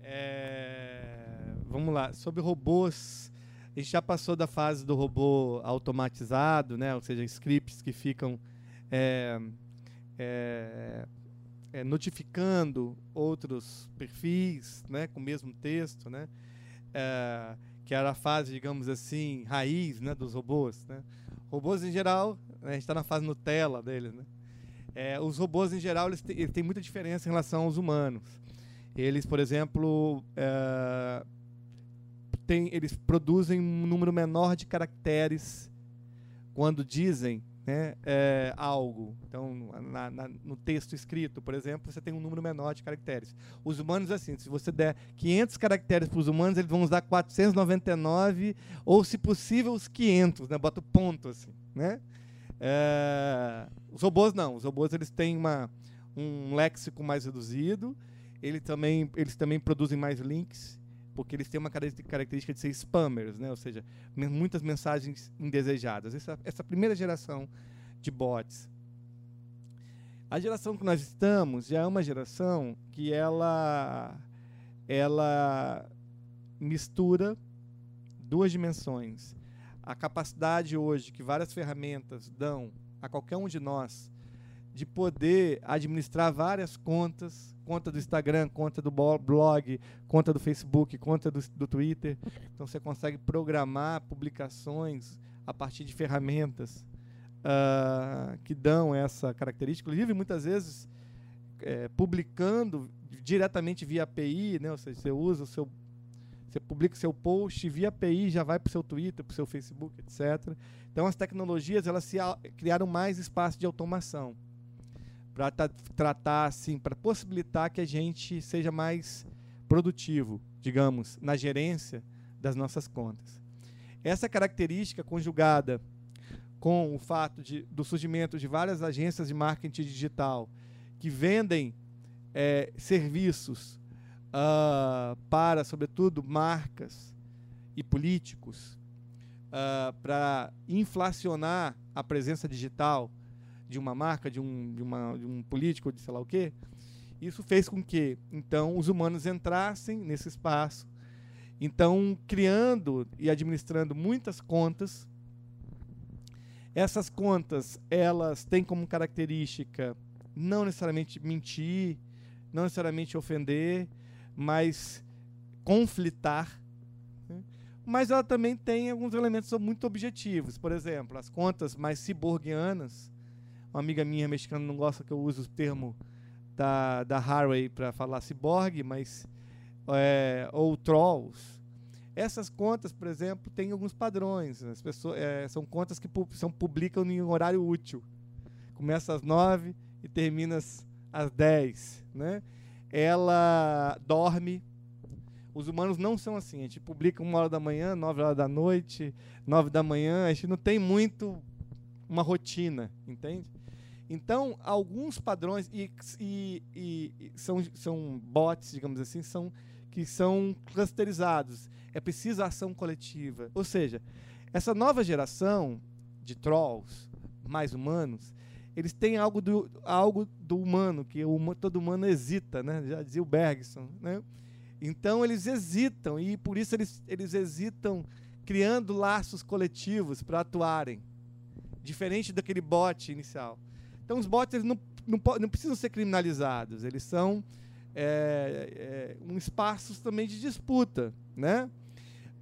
É, vamos lá, sobre robôs, a gente já passou da fase do robô automatizado, né? ou seja, scripts que ficam é, é, é, notificando outros perfis né? com o mesmo texto, né? É, que era a fase, digamos assim, raiz né? dos robôs. Né? Robôs, em geral, né? a gente está na fase Nutella deles. Né? É, os robôs, em geral, eles têm, eles têm muita diferença em relação aos humanos. Eles, por exemplo, é, têm- eles produzem um número menor de caracteres quando dizem né, é, algo. Então, na- na- no texto escrito, por exemplo, você tem um número menor de caracteres. Os humanos, assim, se você der 500 caracteres para os humanos, eles vão usar 499, ou, se possível, os 500, né? Bota o ponto, assim, né? É, os robôs não. Os robôs eles têm uma, um léxico mais reduzido. Ele também, eles também produzem mais links, porque eles têm uma caracter- característica de ser spammers, né? ou seja, muitas mensagens indesejadas. Essa, essa primeira geração de bots. A geração que nós estamos já é uma geração que ela, ela mistura duas dimensões a capacidade hoje que várias ferramentas dão a qualquer um de nós de poder administrar várias contas, conta do Instagram, conta do blog, conta do Facebook, conta do, do Twitter. Então você consegue programar publicações a partir de ferramentas ah, que dão essa característica. Inclusive, muitas vezes, eh, publicando diretamente via API, né? ou seja, você usa o seu você publica o seu post via API, já vai para o seu Twitter, para o seu Facebook, etc. Então, as tecnologias elas se criaram mais espaço de automação para tratar, assim, para possibilitar que a gente seja mais produtivo, digamos, na gerência das nossas contas. Essa característica conjugada com o fato de, do surgimento de várias agências de marketing digital que vendem eh, serviços ah, para, sobretudo, marcas e políticos, para inflacionar a presença digital de uma marca, de um, de, uma, de um político, de sei lá o quê, isso fez com que, então, os humanos entrassem nesse espaço, então, criando e administrando muitas contas. Essas contas, elas têm como característica não necessariamente mentir, não necessariamente ofender, mas conflitar. né? Mas ela também tem alguns elementos muito objetivos. Por exemplo, as contas mais ciborguianas. Uma amiga minha mexicana não gosta que eu use o termo da, da Harvey para falar ciborgue, mas é, ou trolls. Essas contas, por exemplo, têm alguns padrões. As pessoas, é, são contas que pu são, publicam em horário útil. Começa às nove e termina às, às dez. Né? Ela dorme. Os humanos não são assim. A gente publica uma hora da manhã, nove horas da noite, nove da manhã. A gente não tem muito uma rotina, entende? Então, alguns padrões e, e, e- são, são bots, digamos assim, são que são clusterizados. É preciso ação coletiva. Ou seja, essa nova geração de trolls mais humanos, eles têm algo do, algo do humano, que o, todo humano hesita, né? já dizia o Bergson. Né? Então, eles hesitam, e por isso eles, eles hesitam criando laços coletivos para atuarem, diferente daquele bot inicial. Então, os bots eles não, não, não precisam ser criminalizados, eles são é, é, um espaço também de disputa, né?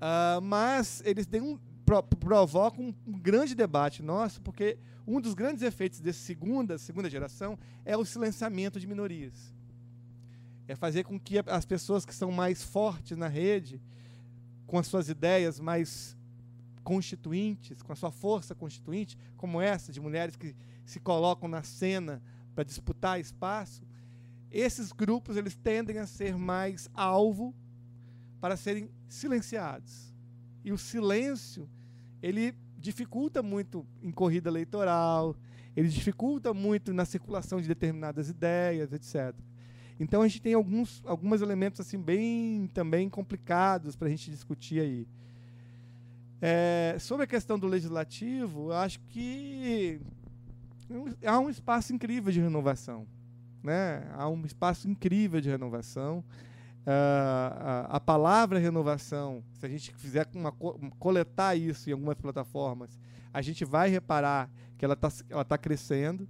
Ah, mas eles têm um, pro- provocam um, um grande debate nosso, porque um dos grandes efeitos dessa segunda, segunda geração é o silenciamento de minorias. É fazer com que as pessoas que são mais fortes na rede, com as suas ideias mais constituintes, com a sua força constituinte, como essa de mulheres que se colocam na cena para disputar espaço, esses grupos eles tendem a ser mais alvo para serem silenciados. E o silêncio, ele dificulta muito em corrida eleitoral, ele dificulta muito na circulação de determinadas ideias, etc. Então a gente tem alguns, alguns elementos assim bem também complicados para a gente discutir aí. É, sobre a questão do legislativo, acho que há um espaço incrível de renovação. Né? Há um espaço incrível de renovação. Ah, a, a palavra renovação, se a gente fizer uma, co- coletar isso em algumas plataformas, a gente vai reparar que ela está ela tá crescendo.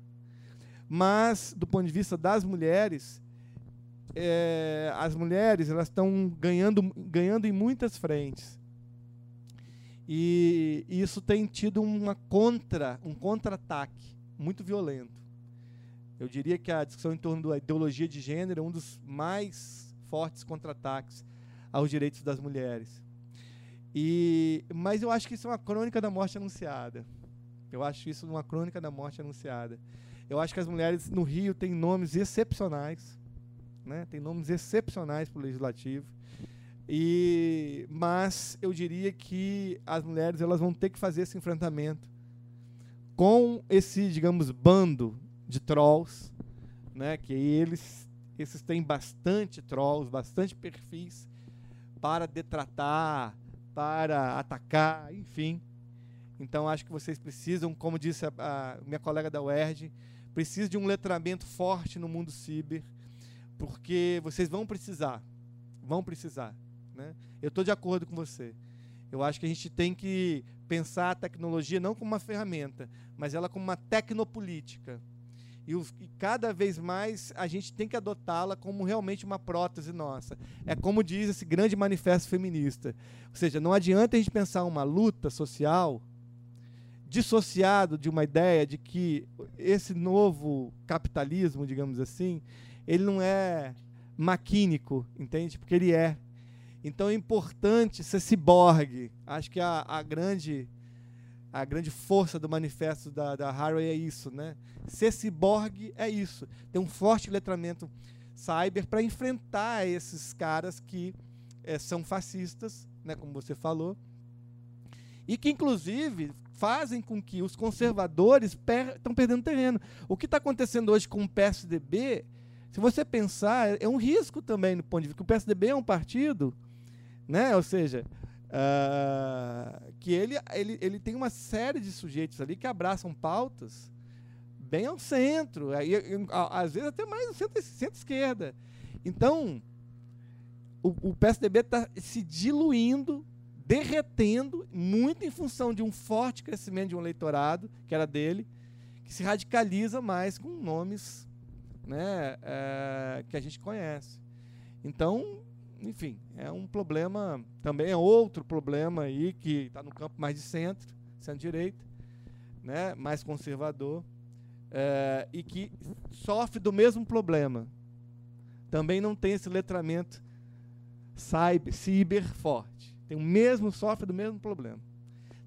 Mas, do ponto de vista das mulheres, é, as mulheres elas estão ganhando, ganhando em muitas frentes. E isso tem tido uma contra, um contra-ataque muito violento. Eu diria que a discussão em torno da ideologia de gênero é um dos mais fortes contra-ataques aos direitos das mulheres. E, mas eu acho que isso é uma crônica da morte anunciada. Eu acho isso uma crônica da morte anunciada. Eu acho que as mulheres no Rio têm nomes excepcionais, né? Tem nomes excepcionais para o legislativo. E, mas eu diria que as mulheres elas vão ter que fazer esse enfrentamento com esse, digamos, bando de trolls, né? Que eles esses têm bastante trolls, bastante perfis para detratar, para atacar, enfim. Então acho que vocês precisam, como disse a, a minha colega da UERJ, precisa de um letramento forte no mundo ciber, porque vocês vão precisar, vão precisar. Né? Eu estou de acordo com você. Eu acho que a gente tem que pensar a tecnologia não como uma ferramenta, mas ela como uma tecnopolítica. E, os, e cada vez mais a gente tem que adotá-la como realmente uma prótese nossa. É como diz esse grande manifesto feminista. Ou seja, não adianta a gente pensar uma luta social dissociado de uma ideia de que esse novo capitalismo, digamos assim, ele não é maquínico, entende? Porque ele é. Então é importante ser ciborgue. Acho que a, a grande a grande força do manifesto da, da é isso, né? Ser ciborgue é isso. Ter um forte letramento cyber para enfrentar esses caras que é, são fascistas, né, como você falou, e que, inclusive, fazem com que os conservadores estão per perdendo terreno. O que está acontecendo hoje com o PSDB, se você pensar, é um risco também no ponto de vista que o PSDB é um partido, né? ou seja, uh, que ele, ele, ele tem uma série de sujeitos ali que abraçam pautas bem ao centro, aí, às vezes até mais centro-esquerda. Centro então, o, o PSDB está se diluindo derretendo, muito em função de um forte crescimento de um eleitorado, que era dele, que se radicaliza mais com nomes né, é, que a gente conhece. Então, enfim, é um problema, também é outro problema aí que está no campo mais de centro, centro-direita, né, mais conservador, é, e que sofre do mesmo problema. Também não tem esse letramento cyber, ciber forte tem o mesmo, sofre do mesmo problema.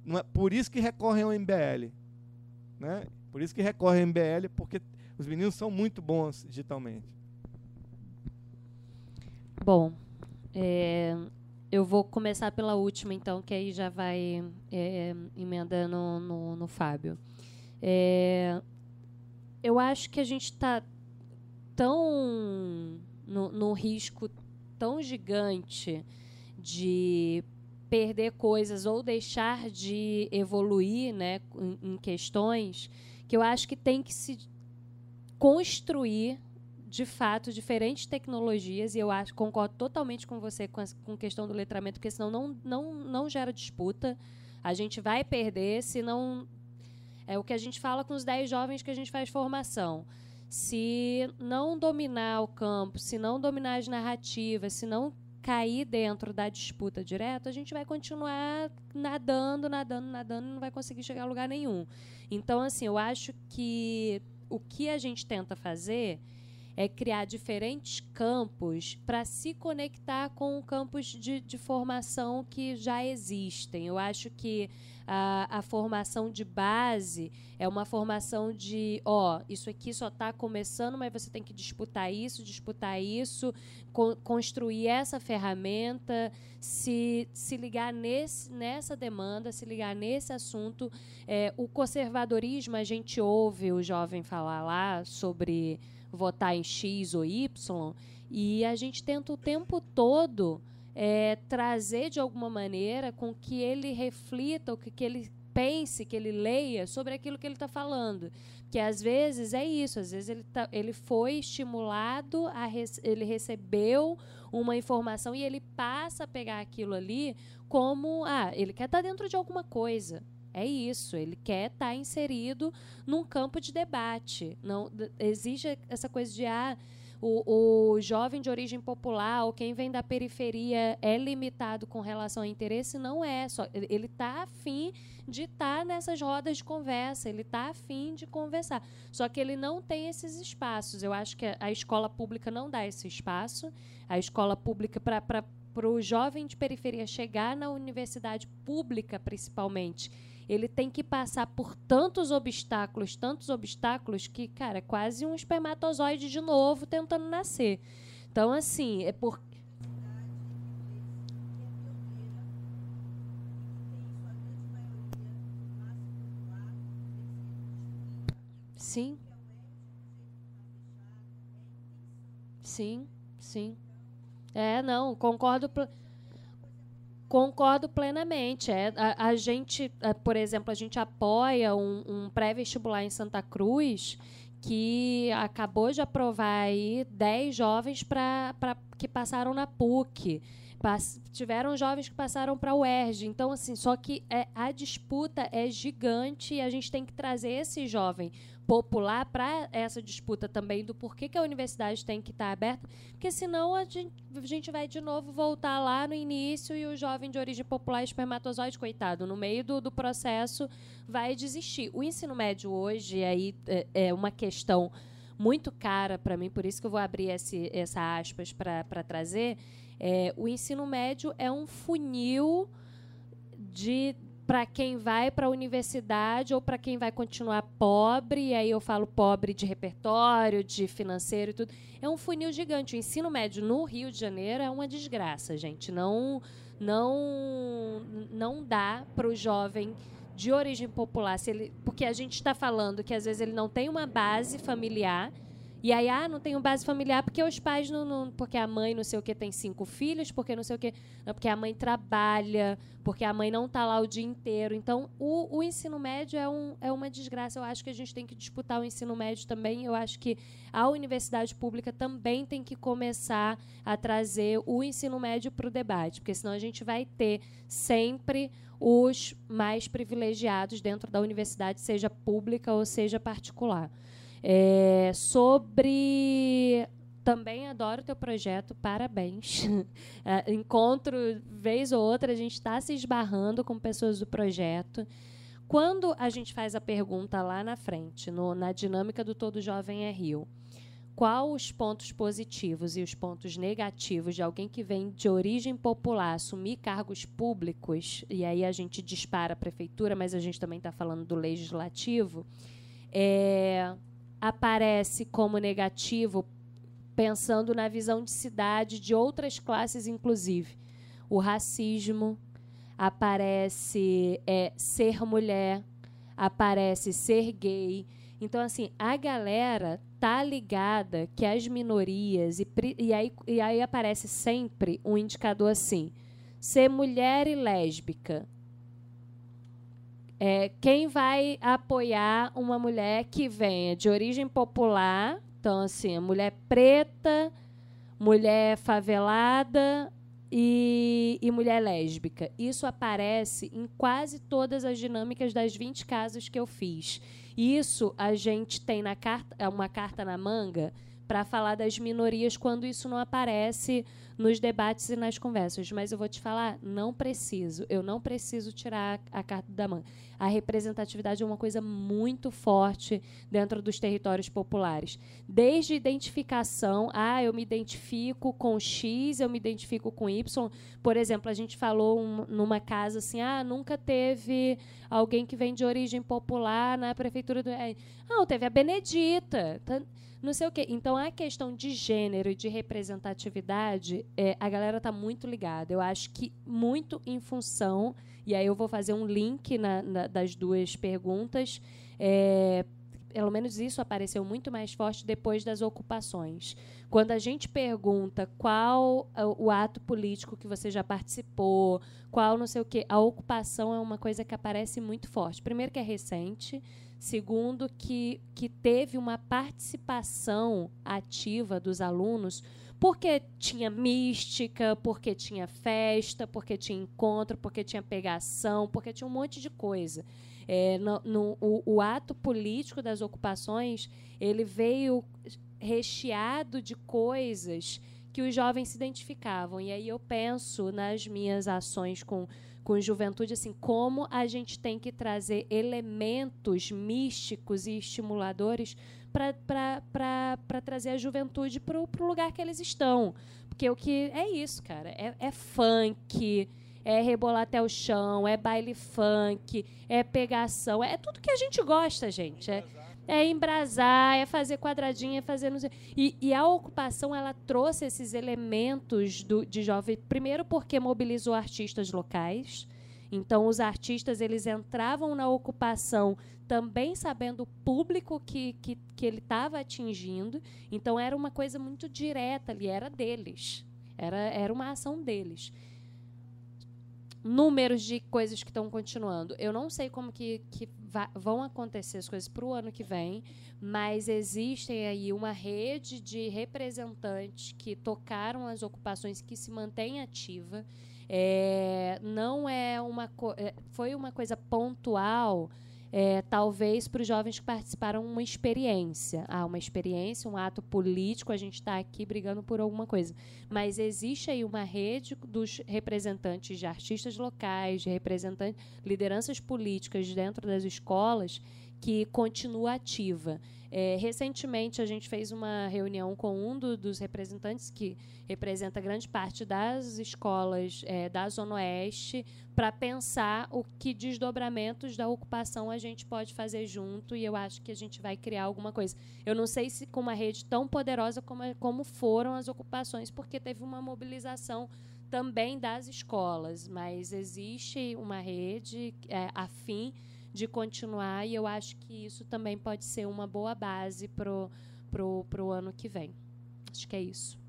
É, por isso que recorrem ao MBL. Né? Por isso que recorrem ao MBL, porque os meninos são muito bons digitalmente. Bom, é, eu vou começar pela última, então, que aí já vai é, emendando no, no, Fábio. É, eu acho que a gente está tão no, no risco tão gigante de perder coisas ou deixar de evoluir né, em, em questões que eu acho que tem que se construir de fato diferentes tecnologias e eu acho concordo totalmente com você com a com questão do letramento porque senão não, não, não gera disputa a gente vai perder se não é o que a gente fala com os 10 jovens que a gente faz formação se não dominar o campo se não dominar as narrativas se não cair dentro da disputa direta, a gente vai continuar nadando, nadando, nadando e não vai conseguir chegar a lugar nenhum. Então, assim, eu acho que o que a gente tenta fazer é criar diferentes campos para se conectar com campos de, de formação que já existem. Eu acho que a, a formação de base é uma formação de, ó, isso aqui só está começando, mas você tem que disputar isso, disputar isso, co construir essa ferramenta, se, se ligar nesse, nessa demanda, se ligar nesse assunto. É, o conservadorismo, a gente ouve o jovem falar lá sobre votar em X ou Y, e a gente tenta o tempo todo é, trazer de alguma maneira com que ele reflita, o que, que ele pense, que ele leia sobre aquilo que ele está falando. Que às vezes é isso, às vezes ele, tá, ele foi estimulado, a ele recebeu uma informação e ele passa a pegar aquilo ali como, ah, ele quer estar tá dentro de alguma coisa. É isso, ele quer estar tá inserido num campo de debate. Não existe essa coisa de ah, o, o jovem de origem popular ou quem vem da periferia é limitado com relação ao interesse, não é. Só, ele está afim de estar tá nessas rodas de conversa, ele está afim de conversar. Só que ele não tem esses espaços. Eu acho que a, a escola pública não dá esse espaço. A escola pública, para o jovem de periferia chegar na universidade pública, principalmente, ele tem que passar por tantos obstáculos, tantos obstáculos, que, cara, é quase um espermatozoide de novo tentando nascer. Então, assim, é por. Sim. Sim, sim. É, não, concordo. Concordo plenamente. É, a, a gente, a, por exemplo, a gente apoia um, um pré-vestibular em Santa Cruz que acabou de aprovar aí 10 jovens pra, pra, que passaram na PUC. Pass, tiveram jovens que passaram para o UERJ. Então, assim, só que é, a disputa é gigante e a gente tem que trazer esse jovem popular para essa disputa também do porquê que a universidade tem que estar tá aberta, porque senão a gente, a gente vai de novo voltar lá no início e o jovem de origem popular espermatozoide, coitado, no meio do, do processo vai desistir. O ensino médio hoje aí é, é uma questão muito cara para mim, por isso que eu vou abrir esse, essa aspas para trazer. É, o ensino médio é um funil de para quem vai para a universidade ou para quem vai continuar pobre, e aí eu falo pobre de repertório, de financeiro e tudo. É um funil gigante. O ensino médio no Rio de Janeiro é uma desgraça, gente. Não não não dá para o jovem de origem popular, se ele, porque a gente está falando que às vezes ele não tem uma base familiar e aí, ah, não tenho base familiar porque os pais não, não, Porque a mãe não sei o que tem cinco filhos, porque não sei o que. Porque a mãe trabalha, porque a mãe não está lá o dia inteiro. Então, o, o ensino médio é, um, é uma desgraça. Eu acho que a gente tem que disputar o ensino médio também. Eu acho que a universidade pública também tem que começar a trazer o ensino médio para o debate, porque senão a gente vai ter sempre os mais privilegiados dentro da universidade, seja pública ou seja particular. É, sobre também adoro o teu projeto, parabéns. É, encontro, vez ou outra, a gente está se esbarrando com pessoas do projeto. Quando a gente faz a pergunta lá na frente, no, na dinâmica do Todo Jovem é Rio, qual os pontos positivos e os pontos negativos de alguém que vem de origem popular assumir cargos públicos, e aí a gente dispara a prefeitura, mas a gente também está falando do legislativo, é, aparece como negativo, pensando na visão de cidade de outras classes, inclusive. O racismo, aparece é, ser mulher, aparece ser gay. Então, assim, a galera tá ligada que as minorias, e, e, aí, e aí aparece sempre um indicador assim: ser mulher e lésbica é, quem vai apoiar uma mulher que venha de origem popular, então assim, mulher preta, mulher favelada e, e, mulher lésbica. Isso aparece em quase todas as dinâmicas das 20 casos que eu fiz. Isso a gente tem na carta, é uma carta na manga para falar das minorias quando isso não aparece nos debates e nas conversas. Mas eu vou te falar, não preciso. Eu não preciso tirar a carta da mão. A representatividade é uma coisa muito forte dentro dos territórios populares. Desde identificação, ah, eu me identifico com X, eu me identifico com Y. Por exemplo, a gente falou um, numa casa assim, ah, nunca teve alguém que vem de origem popular na prefeitura do. Não, teve a Benedita. Não sei o quê. Então, a questão de gênero e de representatividade, é, a galera está muito ligada. Eu acho que muito em função, e aí eu vou fazer um link na, na, das duas perguntas, é, pelo menos isso apareceu muito mais forte depois das ocupações. Quando a gente pergunta qual o ato político que você já participou, qual não sei o quê, a ocupação é uma coisa que aparece muito forte. Primeiro que é recente, segundo que, que teve uma participação ativa dos alunos porque tinha mística, porque tinha festa, porque tinha encontro, porque tinha pegação, porque tinha um monte de coisa. É, no, no o, o, ato político das ocupações ele veio recheado de coisas que os jovens se identificavam. E aí eu penso nas minhas ações com, com juventude, assim, como a gente tem que trazer elementos místicos e estimuladores para trazer a juventude para o lugar que eles estão. Porque o que é isso, cara, é, é funk, é rebolar até o chão, é baile funk, é pegação, é tudo que a gente gosta, gente. É, é embrasar, é fazer quadradinho, é fazer. Não sei. E, e a ocupação ela trouxe esses elementos do, de jovem, primeiro porque mobilizou artistas locais. Então, os artistas eles entravam na ocupação também sabendo o público que, que, que ele estava atingindo. Então, era uma coisa muito direta ali, era deles. Era, era uma ação deles números de coisas que estão continuando. Eu não sei como que, que vão acontecer as coisas para o ano que vem, mas existem aí uma rede de representantes que tocaram as ocupações que se mantém ativa. É, não é uma é, foi uma coisa pontual é, talvez para os jovens que participaram uma experiência. Ah, uma experiência, um ato político, a gente está aqui brigando por alguma coisa. Mas existe aí uma rede dos representantes de artistas locais, de representantes, lideranças políticas dentro das escolas que continua ativa. É, recentemente, a gente fez uma reunião com um do, dos representantes, que representa grande parte das escolas é, da Zona Oeste, para pensar o que desdobramentos da ocupação a gente pode fazer junto, e eu acho que a gente vai criar alguma coisa. Eu não sei se com uma rede tão poderosa como, como foram as ocupações, porque teve uma mobilização também das escolas, mas existe uma rede é, afim de continuar, e eu acho que isso também pode ser uma boa base para o pro, pro ano que vem. Acho que é isso.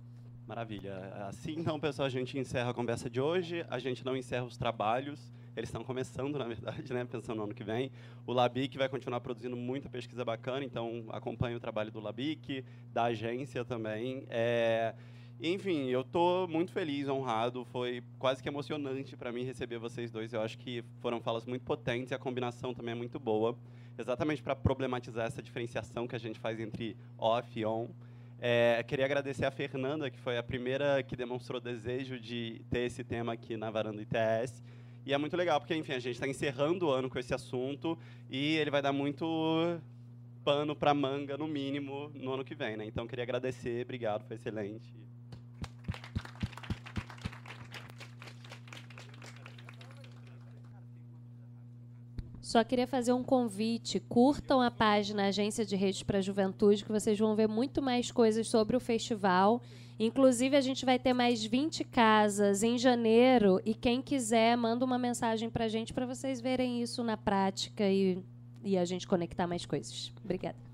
Maravilha. Assim, então, pessoal, a gente encerra a conversa de hoje. A gente não encerra os trabalhos. Eles estão começando, na verdade, né, pensando no ano que vem. O Labic vai continuar produzindo muita pesquisa bacana, então acompanhe o trabalho do Labic, da agência também. É, enfim, eu estou muito feliz, honrado. Foi quase que emocionante para mim receber vocês dois. Eu acho que foram falas muito potentes e a combinação também é muito boa. Exatamente para problematizar essa diferenciação que a gente faz entre off e on. É, queria agradecer a Fernanda, que foi a primeira que demonstrou desejo de ter esse tema aqui na Varanda ITS. E é muito legal, porque, enfim, a gente está encerrando o ano com esse assunto e ele vai dar muito pano para manga, no mínimo, no ano que vem. Né? Então, queria agradecer, obrigado, foi excelente. Só queria fazer um convite. Curtam a página Agência de Redes para a Juventude, que vocês vão ver muito mais coisas sobre o festival. Inclusive, a gente vai ter mais 20 casas em janeiro. E quem quiser, manda uma mensagem para a gente para vocês verem isso na prática e, e a gente conectar mais coisas. Obrigada.